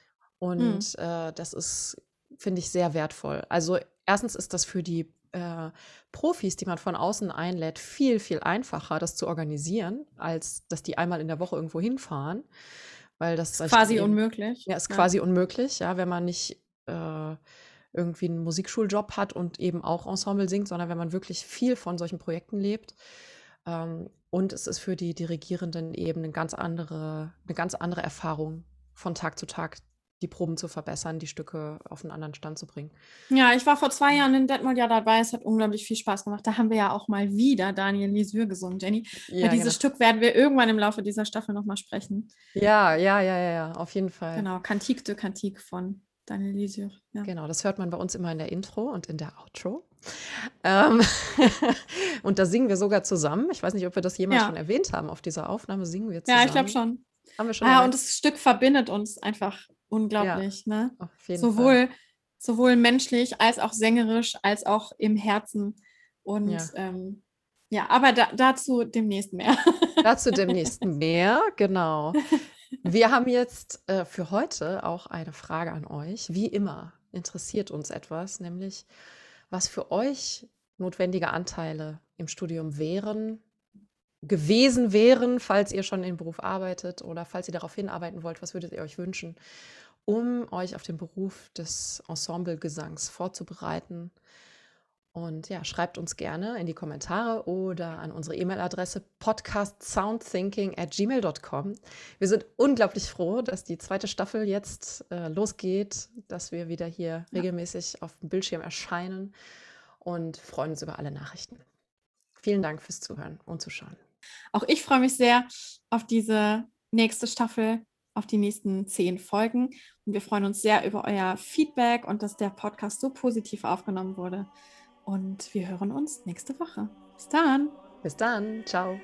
Und äh, das ist, finde ich, sehr wertvoll. Also erstens ist das für die äh, Profis, die man von außen einlädt, viel, viel einfacher, das zu organisieren, als dass die einmal in der Woche irgendwo hinfahren. Weil das ist quasi eben, unmöglich. Ja, ist ja. quasi unmöglich, ja, wenn man nicht äh, irgendwie einen Musikschuljob hat und eben auch Ensemble singt, sondern wenn man wirklich viel von solchen Projekten lebt. Ähm, und es ist für die Dirigierenden eben eine ganz andere, eine ganz andere Erfahrung, von Tag zu Tag die Proben zu verbessern, die Stücke auf einen anderen Stand zu bringen. Ja, ich war vor zwei Jahren in Detmold ja dabei. Es hat unglaublich viel Spaß gemacht. Da haben wir ja auch mal wieder Daniel Lisieux gesungen, Jenny. Ja, Über dieses genau. Stück werden wir irgendwann im Laufe dieser Staffel nochmal sprechen. Ja, ja, ja, ja, ja, auf jeden Fall. Genau, Cantique de Cantique von Daniel Lisieux. Ja. Genau, das hört man bei uns immer in der Intro und in der Outro. Ähm und da singen wir sogar zusammen. Ich weiß nicht, ob wir das jemals ja. schon erwähnt haben. Auf dieser Aufnahme singen wir zusammen. Ja, ich glaube schon. Haben wir schon. Ja, ah, und das Stück verbindet uns einfach unglaublich. Ja, ne? sowohl, Fall. sowohl menschlich als auch sängerisch, als auch im Herzen. Und ja, ähm, ja aber da, dazu demnächst mehr. dazu demnächst mehr, genau. Wir haben jetzt äh, für heute auch eine Frage an euch. Wie immer interessiert uns etwas, nämlich was für euch notwendige Anteile im Studium wären, gewesen wären, falls ihr schon im Beruf arbeitet oder falls ihr darauf hinarbeiten wollt, was würdet ihr euch wünschen, um euch auf den Beruf des Ensemblegesangs vorzubereiten? Und ja, schreibt uns gerne in die Kommentare oder an unsere E-Mail-Adresse podcastsoundthinking at gmail.com. Wir sind unglaublich froh, dass die zweite Staffel jetzt äh, losgeht, dass wir wieder hier ja. regelmäßig auf dem Bildschirm erscheinen und freuen uns über alle Nachrichten. Vielen Dank fürs Zuhören und Zuschauen. Auch ich freue mich sehr auf diese nächste Staffel, auf die nächsten zehn Folgen. Und wir freuen uns sehr über euer Feedback und dass der Podcast so positiv aufgenommen wurde. Und wir hören uns nächste Woche. Bis dann. Bis dann. Ciao.